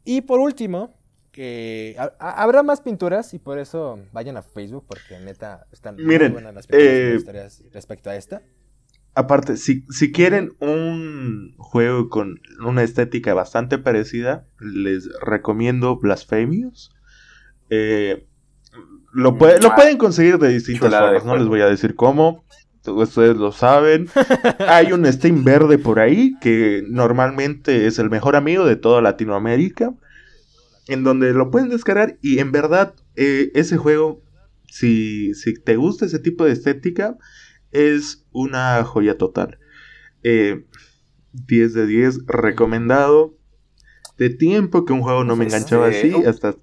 B: Y por último, que habrá más pinturas y por eso vayan a Facebook porque neta están
A: muy buenas las pinturas
B: eh, respecto a esta.
A: Aparte, si, si quieren un juego con una estética bastante parecida, les recomiendo Blasphemous. Eh, lo, lo ah, pueden conseguir de distintas formas, no les voy a decir cómo. Ustedes lo saben. Hay un Steam verde por ahí que normalmente es el mejor amigo de toda Latinoamérica. En donde lo pueden descargar y en verdad eh, ese juego, si, si te gusta ese tipo de estética, es una joya total. 10 eh, de 10 recomendado. De tiempo que un juego no me enganchaba así hasta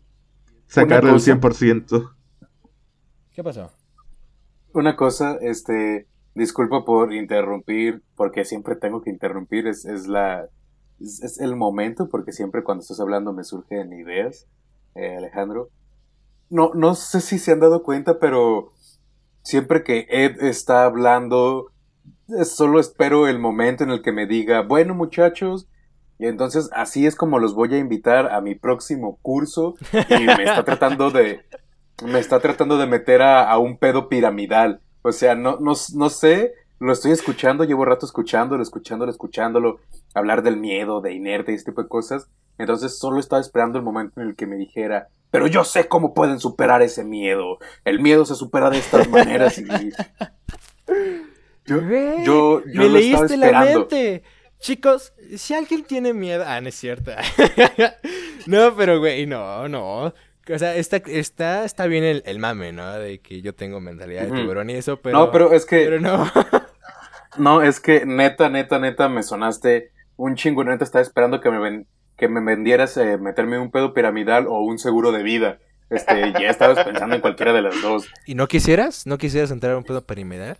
A: sacarle el 100%.
B: ¿Qué pasó?
C: Una cosa, este, disculpa por interrumpir, porque siempre tengo que interrumpir, es, es la, es, el momento, porque siempre cuando estás hablando me surgen ideas, eh, Alejandro. No, no sé si se han dado cuenta, pero siempre que Ed está hablando, solo espero el momento en el que me diga, bueno muchachos, y entonces así es como los voy a invitar a mi próximo curso y me está tratando de me está tratando de meter a, un pedo piramidal. O sea, no, no, no sé, lo estoy escuchando, llevo rato escuchándolo, escuchándolo, escuchándolo, hablar del miedo, de inerte y este tipo de cosas. Entonces solo estaba esperando el momento en el que me dijera, pero yo sé cómo pueden superar ese miedo. El miedo se supera de estas maneras y...
B: Yo, yo, me leíste la mente. Chicos, si alguien tiene miedo... Ah, no es cierto. no, pero güey, no, no. O sea, está, está, está bien el, mame, ¿no? De que yo tengo mentalidad de tiburón y eso, pero...
C: No, pero es que...
B: Pero no.
C: no, es que neta, neta, neta, me sonaste un chingo. Neta, estaba esperando que me, ven, que me vendieras eh, meterme un pedo piramidal o un seguro de vida. Este, ya estabas pensando en cualquiera de las dos.
B: ¿Y no quisieras? ¿No quisieras entrar a un pedo piramidal?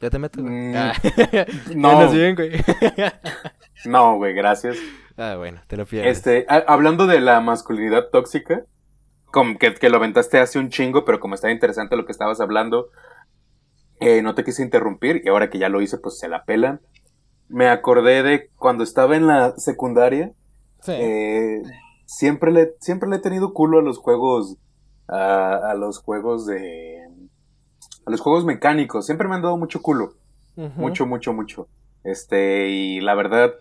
B: Ya te meto, güey. Mm, ah.
C: no. Bien, güey. no, güey, gracias.
B: Ah, bueno, te lo pierdes.
C: Este, hablando de la masculinidad tóxica, como que, que, lo aventaste hace un chingo, pero como estaba interesante lo que estabas hablando, eh, no te quise interrumpir y ahora que ya lo hice, pues se la pelan. Me acordé de cuando estaba en la secundaria eh, siempre, le, siempre le he tenido culo a los juegos. A, los juegos de. A los juegos mecánicos. Siempre me han dado mucho culo. Mucho, mucho, mucho. Este, y la verdad.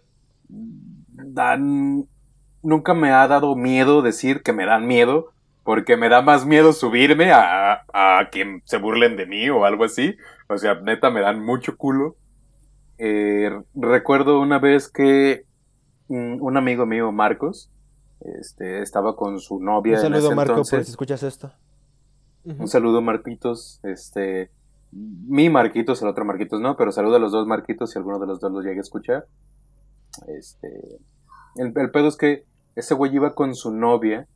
C: Dan. Nunca me ha dado miedo decir que me dan miedo. Porque me da más miedo subirme a, a que se burlen de mí o algo así. O sea, neta, me dan mucho culo. Eh, recuerdo una vez que un amigo mío, Marcos, este, estaba con su novia.
B: Un saludo, Marco, por si escuchas esto.
C: Un saludo, Marquitos. Este, mi Marquitos, el otro Marquitos no, pero saludo a los dos Marquitos si alguno de los dos los llegue a escuchar. Este, el, el pedo es que ese güey iba con su novia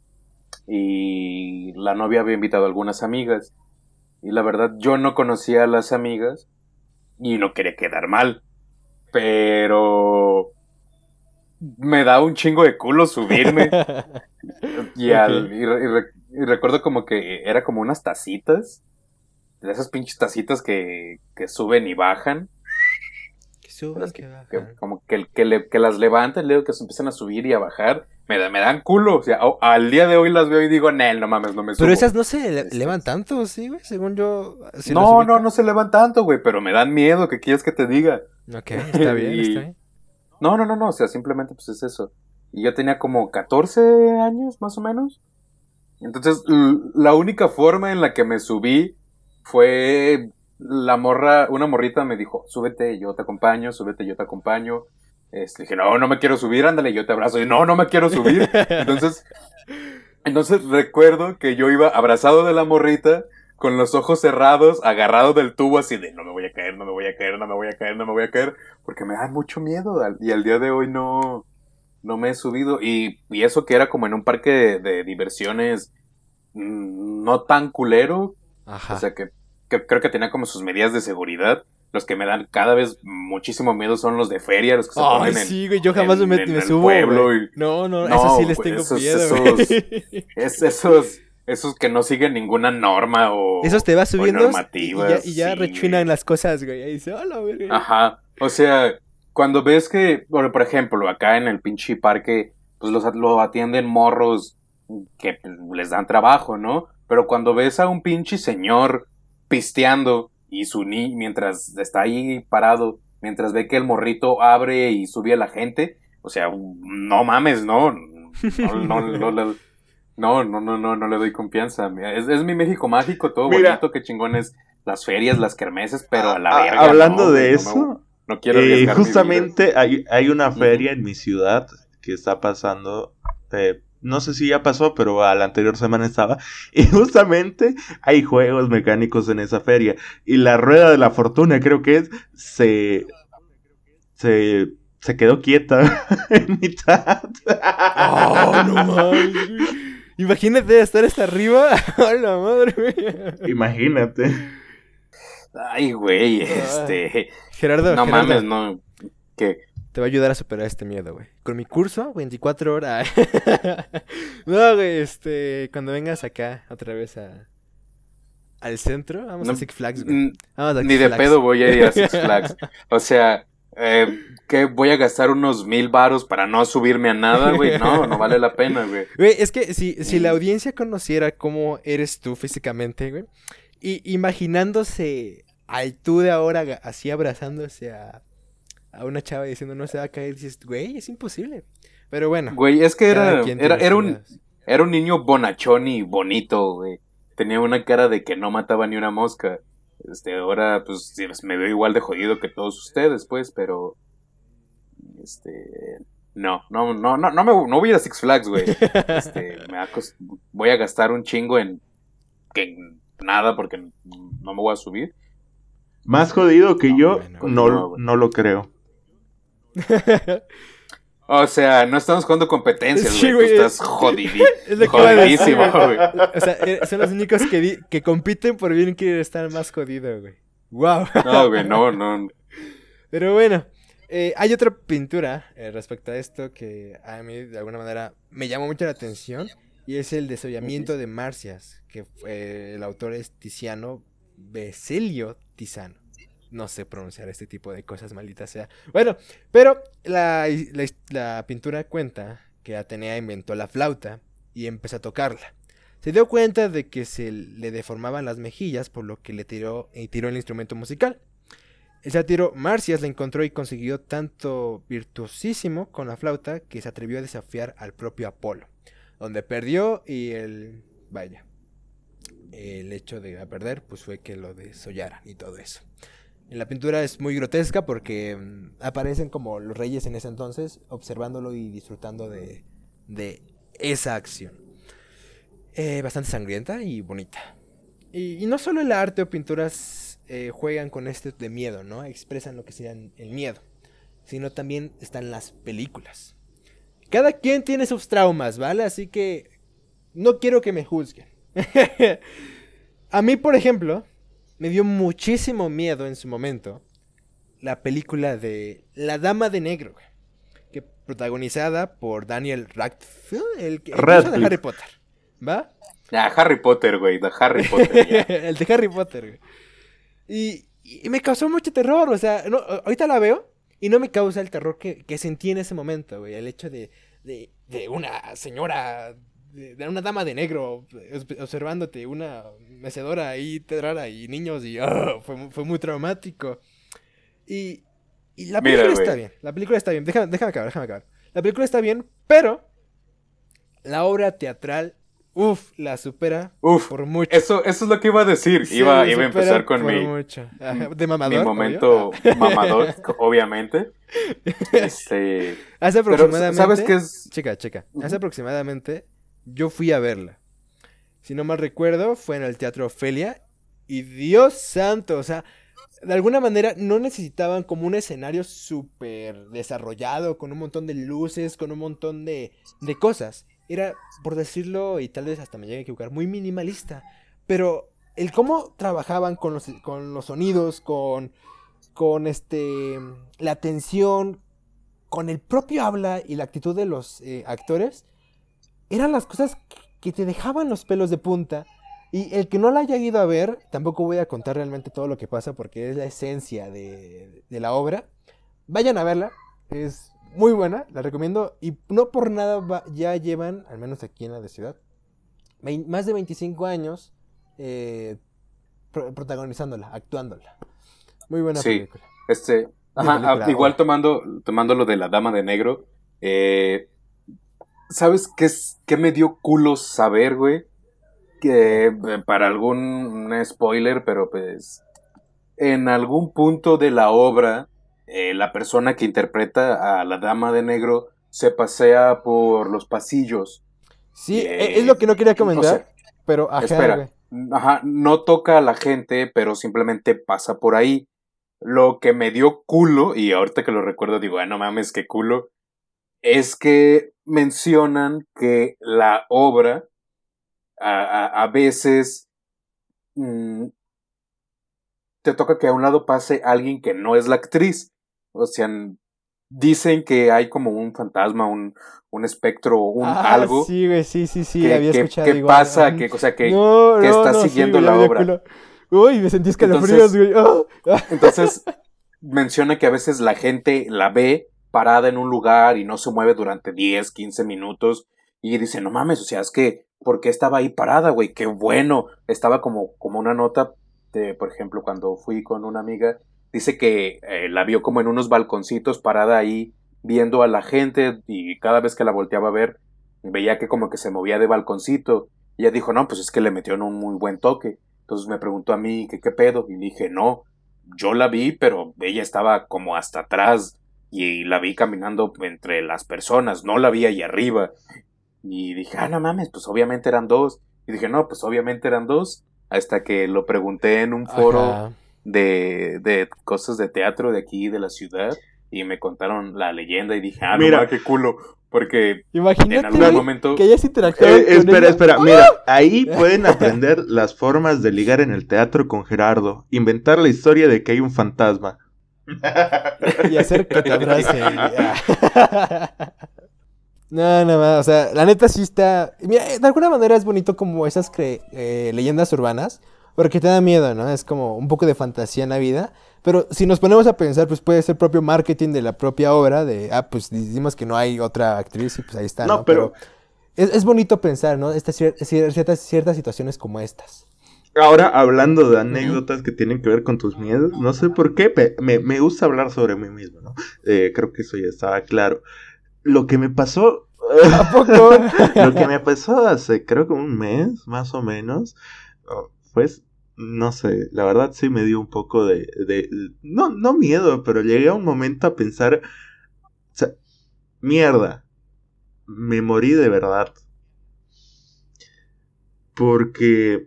C: y la novia había invitado a algunas amigas. Y la verdad, yo no conocía a las amigas y no quería quedar mal. Pero me da un chingo de culo subirme. y, recuerdo como que era como unas tacitas. De esas pinches tacitas que, que suben y bajan.
B: Que suben,
C: que, como que, que, las levantan, leo que se empiezan a subir y a bajar. Me, me dan culo. O sea, al día de hoy las veo y digo, Nel, no mames, no me subo.
B: Pero esas no se este, elevan tanto, sí, güey, según yo.
C: no, no, no se elevan tanto, güey, pero me dan miedo. ¿Qué quieres que te diga?
B: Ok, está bien, está bien.
C: No, no, no, no, o sea, simplemente pues es eso. Y yo tenía como 14 años, más o menos. Entonces, la única forma en la que me subí fue la morra, una morrita me dijo, súbete, yo te acompaño, súbete, yo te acompaño. Este, dije, no, no me quiero subir, ándale, yo te abrazo. Y no, no me quiero subir. Entonces, entonces recuerdo que yo iba abrazado de la morrita, con los ojos cerrados, agarrado del tubo así de, no me voy a caer, no me voy a caer, no me voy a caer, no me voy a caer, porque me da mucho miedo. Y al día de hoy no, no me he subido. Y, y eso que era como en un parque de, diversiones mm, no tan culero. Ajá. O sea que, creo que tenía como sus medidas de seguridad. Los que me dan cada vez muchísimo miedo son los de feria, los que se
B: Ay, sí, güey, yo jamás me, me subo, No, no, esos sí les tengo miedo, esos,
C: es, esos, esos que no siguen ninguna norma o
B: Esos te vas subiendo y ya, y ya rechinan las cosas, güey. Ahí dice, hola, güey.
C: Ajá, o sea, cuando ves que, por ejemplo, acá en el pinche parque, pues los, lo atienden morros que pues, les dan trabajo, ¿no? Pero cuando ves a un pinche señor pisteando y su ni mientras está ahí parado, mientras ve que el morrito abre y sube a la gente, o sea, no mames, no. No, no, no, no, no, no, no, no le doy confianza. Es, es mi México mágico, todo bonito, qué chingones las ferias, las kermeses, pero a la ah, verga.
A: Hablando de eso, no quiero eh, Justamente hay, hay, una feria en mi ciudad que está pasando. Eh, no sé si ya pasó, pero a la anterior semana estaba. Y justamente hay juegos mecánicos en esa feria. Y la rueda de la fortuna, creo que es, se. se. se quedó quieta en mitad.
B: Oh, no mames. Imagínate estar hasta arriba. ¡Hola, madre
A: Imagínate.
C: Ay, güey, este.
B: Gerardo.
C: No mames, no. ¿Qué?
B: Te va a ayudar a superar este miedo, güey. Con mi curso, 24 horas. no, güey, este. Cuando vengas acá, otra vez a. Al centro, vamos a Six Flags, güey.
C: Vamos a Ni de pedo voy a ir a Six Flags. o sea, eh, que voy a gastar unos mil varos para no subirme a nada, güey. No, no vale la pena, güey.
B: Güey, es que si, si la audiencia conociera cómo eres tú físicamente, güey, y imaginándose al tú de ahora así abrazándose a, a una chava diciendo no se va a caer, dices, güey, es imposible. Pero bueno.
C: Güey, es que era, era, era un, era un niño bonachón y bonito, güey. Tenía una cara de que no mataba ni una mosca. Este, ahora, pues, me veo igual de jodido que todos ustedes, pues, pero. Este. No, no, no, no, no, me, no voy a ir a Six Flags, güey. Este, me voy a gastar un chingo en. Que nada, porque no me voy a subir.
A: Más jodido que yo, no, no, lo creo.
C: O sea, no estamos jugando competencias, güey. Tú estás jodidísimo, güey.
B: O sea, eh, son los únicos que, que compiten por bien quieren estar más jodido, güey. Wow.
C: No, güey, no, no.
B: Pero bueno, eh, hay otra pintura eh, respecto a esto que a mí de alguna manera me llamó mucho la atención y es el desollamiento de Marcias, que el autor es Tiziano Veselio Tizano. No sé pronunciar este tipo de cosas, maldita sea. Bueno, pero la, la, pintura cuenta que Atenea inventó la flauta y empezó a tocarla. Se dio cuenta de que se le deformaban las mejillas, por lo que le tiró, y tiró el instrumento musical. El sátiro Marcias la encontró y consiguió tanto virtuosísimo con la flauta que se atrevió a desafiar al propio Apolo, donde perdió y el... vaya, el hecho de perder pues fue que lo desollaran y todo eso. En la pintura es muy grotesca porque mm, aparecen como los reyes en ese entonces observándolo y disfrutando de, esa acción. Eh, bastante sangrienta y bonita. Y, no solo el arte o pinturas eh, juegan con este de miedo, ¿no? Expresan lo que sería el miedo. Sino también están las películas. Cada quien tiene sus traumas, ¿vale? Así que no quiero que me juzguen. a mí, por ejemplo, me dio muchísimo miedo en su momento la película de La Dama de Negro, que protagonizada por Daniel Radcliffe, el que de Harry Potter, ¿va?
C: Ah, Harry Potter, güey, de Harry Potter.
B: el de Harry Potter, Y, me causó mucho terror, o sea, ahorita la veo y no me causa el terror que, sentí en ese momento, güey, el hecho de, de, de una señora de, una dama de negro observándote, una mecedora ahí rara y niños y ah, fue, fue, muy traumático. Y, y la película está bien, la película está bien, déjame, déjame acabar, déjame acabar. La película está bien, pero la obra teatral, Uf, la supera
C: Uf,
B: por mucho.
C: Eso, eso es lo que iba a decir.
B: Sí,
C: iba, iba a empezar con mi,
B: mucho. Ajá, De mamador.
C: mi momento
B: obvio.
C: mamador, obviamente. Este,
B: Hace
C: pero,
B: aproximadamente.
C: ¿sabes qué es?
B: Checa.
C: Ujú.
B: Hace aproximadamente. Yo fui a verla. Si no mal recuerdo, fue en el Teatro Ofelia. Y Dios santo, o sea, de alguna manera no necesitaban como un escenario súper desarrollado, con un montón de luces, con un montón de, de cosas. Era, por decirlo, y tal vez hasta me llegue a equivocar, muy minimalista. Pero el cómo trabajaban con los, con los sonidos, con, con este, la tensión, con el propio habla y la actitud de los eh, actores, eran las cosas que te dejaban los pelos de punta. Y el que no la haya ido a ver, tampoco voy a contar realmente todo lo que pasa porque es la esencia de, de la obra. Vayan a verla, es muy buena, la recomiendo. Y no por nada va- ya llevan, al menos aquí en la de ciudad, más de 25 años eh, pro- protagonizándola, actuándola. Muy buena
C: Sí.
B: película.
C: Este, ajá,
B: película,
C: ah, igual
B: ahora.
C: tomando, tomando lo de la dama de negro, eh, ¿sabes qué, es, qué me dio culo saber, güey? Que eh, para algún spoiler, pero pues en algún punto de la obra, eh, la persona que interpreta a la dama de negro se pasea por los pasillos.
B: Sí,
C: Eh,
B: e- es lo que no quería comentar,
C: o sea,
B: pero ajá,
C: espera.
B: güey.
C: Ajá, no toca a la gente, pero simplemente pasa por ahí. Lo que me dio culo, y ahorita que lo recuerdo digo, ah, no mames, qué culo, es que mencionan que la obra a, a- a veces mm, te toca que a un lado pase alguien que no es la actriz. O sea, dicen que hay como un fantasma, un, un espectro, un
B: Ah,
C: algo
B: Sí, güey, sí, sí, sí,
C: que,
B: había
C: que-
B: escuchado igual.
C: pasa, que, o sea, que,
B: No,
C: que
B: no,
C: está
B: no, sí,
C: siguiendo
B: güey,
C: la obra.
B: culo. Uy, me sentí escalofríos, güey. Ah.
C: Entonces, menciona que a veces la gente la ve parada en un lugar y no se mueve durante 10, 15 minutos y dice, no mames, o sea, es que, ¿por qué estaba ahí parada, güey? Qué bueno. Estaba como, como una nota de, por ejemplo, cuando fui con una amiga, dice que eh, la vio como en unos balconcitos parada ahí viendo a la gente y cada vez que la volteaba a ver, veía que como que se movía de balconcito. Y ella dijo, no, pues es que le metió en un muy buen toque. Entonces me preguntó a mí qué pedo y dije, no, yo la vi, pero ella estaba como hasta atrás y la vi caminando entre las personas, no la vi ahí arriba. Y dije, ah, no mames, pues obviamente eran dos. Y dije, no, pues obviamente eran dos. Hasta que lo pregunté en un foro de, de cosas de teatro de aquí, de la ciudad, y me contaron la leyenda y dije, ah,
A: Mira.
C: no, qué culo. Porque en
B: Imagínate,
C: algún
B: güey,
C: momento...
B: que hayas interactuado
A: Eh, espera,
B: ella.
A: espera, mira, ahí pueden aprender las formas de ligar en el teatro con Gerardo, inventar la historia de que hay un fantasma.
B: Y hacer que te abracen. No, no más, o sea, la neta sí está... Mira, de alguna manera es bonito como esas cre- eh, leyendas urbanas, porque te da miedo, ¿no? Es como un poco de fantasía en la vida, pero si nos ponemos a pensar, pues puede ser propio marketing de la propia obra, de, ah, pues decimos que no hay otra actriz y pues ahí está, ¿no?
A: No, pero-
B: es, es bonito pensar, ¿no? Estas cier- cier- ciertas, ciertas situaciones como estas.
A: Ahora, hablando de anécdotas que tienen que ver con tus miedos, no sé por qué, me, me gusta hablar sobre mí mismo, ¿no? Eh, creo que eso ya estaba claro. Lo que me pasó...
B: ¿A poco?
A: Lo que me pasó hace creo que un mes, más o menos, pues, no sé, la verdad sí me dio un poco de, de- no, no miedo, pero llegué a un momento a pensar, o sea, mierda, me morí de verdad. Porque,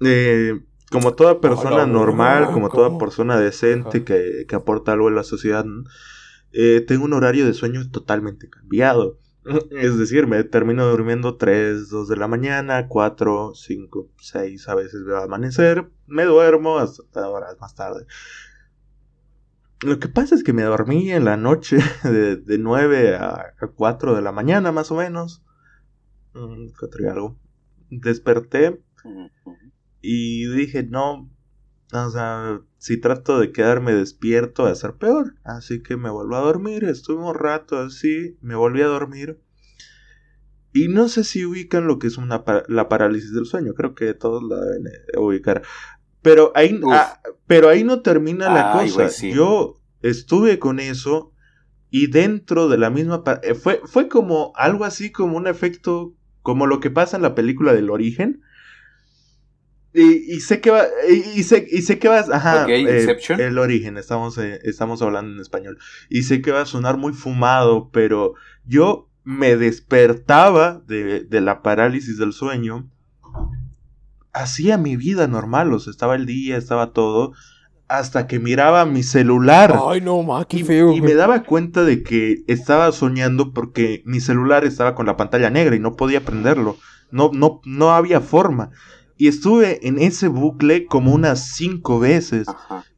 A: eh, como toda persona
B: Hola,
A: normal, como toda persona decente que, que aporta algo a la sociedad, ¿no? eh, tengo un horario de sueño totalmente cambiado. Es decir, me termino durmiendo 3, 2 de la mañana, 4, 5, 6, a veces veo amanecer, me duermo hasta horas más tarde. Lo que pasa es que me dormí en la noche de, de 9 a, a 4 de la mañana más o menos. Mm, cuatro y algo. Desperté y dije, no, o sea, si trato de quedarme despierto va a ser peor. Así que me vuelvo a dormir, estuve un rato así, me volví a dormir. Y no sé si ubican lo que es una la parálisis del sueño, creo que todos la deben eh, ubicar. Pero ahí, ah, pero ahí no termina la
C: Ay,
A: cosa.
C: sí.
A: Yo estuve con eso y dentro de la misma... eh, Fue, fue como algo así como un efecto como lo que pasa en la película del origen. Y, sé que va, y, sé, y sé que vas, ajá, eh, el origen, estamos, eh, estamos hablando en español. Y sé que va a sonar muy fumado, pero yo me despertaba de, de la parálisis del sueño hacía mi vida normal, o sea, estaba el día, estaba todo, hasta que miraba mi celular.
B: Ay, no, ma, qué
A: y,
B: feo.
A: Y me daba cuenta de que estaba soñando porque mi celular estaba con la pantalla negra y no podía prenderlo. No, no, no había forma. Y estuve en ese bucle como unas cinco veces.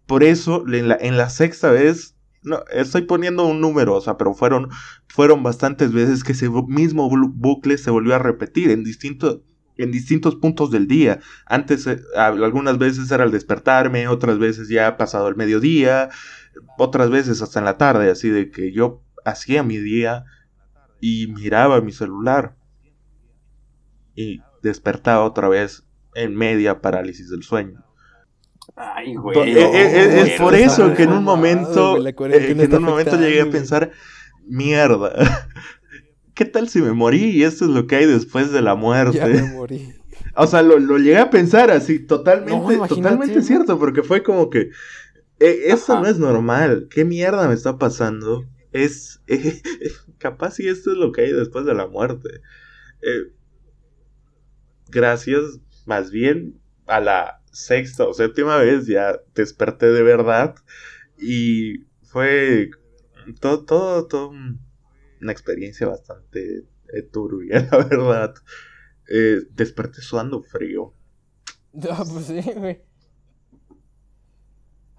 A: Por eso, en la, en la sexta vez, no, estoy poniendo un número, o sea, pero fueron, fueron bastantes veces que ese mismo bucle se volvió a repetir en distintos en distintos puntos del día. Antes, eh, algunas veces era al despertarme, otras veces ya pasado el mediodía, otras veces hasta en la tarde, así de que yo hacía mi día y miraba mi celular y despertaba otra vez en media parálisis del sueño.
C: Ay, güey.
A: Eh, eh, es, por eso que en un momento, en un momento llegué a pensar, mierda, ¿qué tal si me morí y esto es lo que hay después de la muerte?
B: Ya me morí.
A: O sea, lo, llegué a pensar así, totalmente, totalmente cierto, porque fue como que, eh, eso no es normal, ¿qué mierda me está pasando? Es, capaz si esto es lo que hay después de la muerte. Eh, gracias, más bien, a la sexta o séptima vez ya desperté de verdad y fue todo, todo, todo una experiencia bastante turbia, la verdad. Eh, desperté sudando frío.
B: No, pues sí, güey.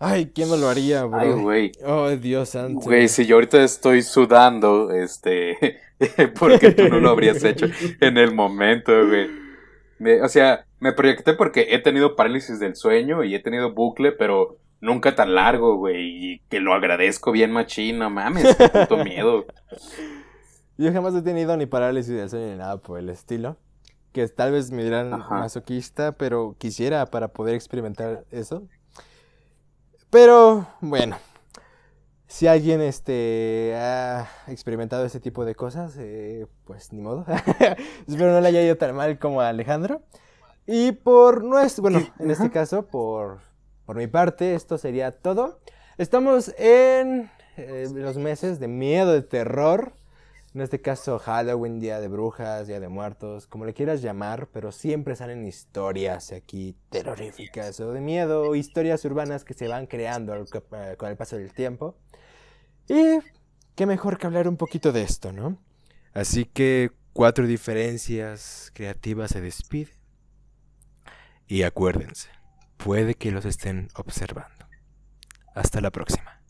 B: Ay, ¿quién no lo haría, bro?
C: Ay, güey.
B: Oh, Dios santo.
C: Güey, si yo ahorita estoy sudando, este, porque tú no lo habrías hecho en el momento, güey. o sea, me proyecté porque he tenido parálisis del sueño y he tenido bucle, pero nunca tan largo, güey. Y que lo agradezco bien machino, mames, qué puto miedo.
B: Yo jamás he tenido ni parálisis del sueño ni nada por el estilo. Que tal vez me dirán masoquista, pero quisiera para poder experimentar eso. Pero bueno, si alguien este, ha experimentado ese tipo de cosas, eh, pues ni modo. Espero no le haya ido tan mal como a Alejandro. Y por nuestro, bueno, en este caso, por por mi parte, esto sería todo. Estamos en eh, los meses de miedo, de terror. En este caso, Halloween, Día de Brujas, Día de Muertos, como le quieras llamar, pero siempre salen historias aquí terroríficas o de miedo, historias urbanas que se van creando eh, con el paso del tiempo. Y qué mejor que hablar un poquito de esto, ¿no? Así que cuatro diferencias creativas se despiden. Y acuérdense, puede que los estén observando. Hasta la próxima.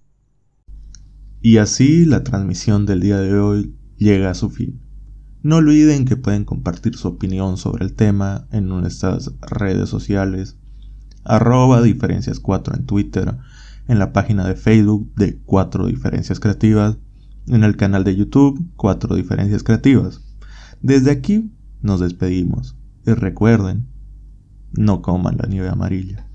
A: Y así la transmisión del día de hoy llega a su fin. No olviden que pueden compartir su opinión sobre el tema en nuestras redes sociales, arroba diferencias 4 en Twitter, en la página de Facebook de 4 diferencias creativas, en el canal de YouTube 4 diferencias creativas. Desde aquí nos despedimos y recuerden no coman la nieve amarilla.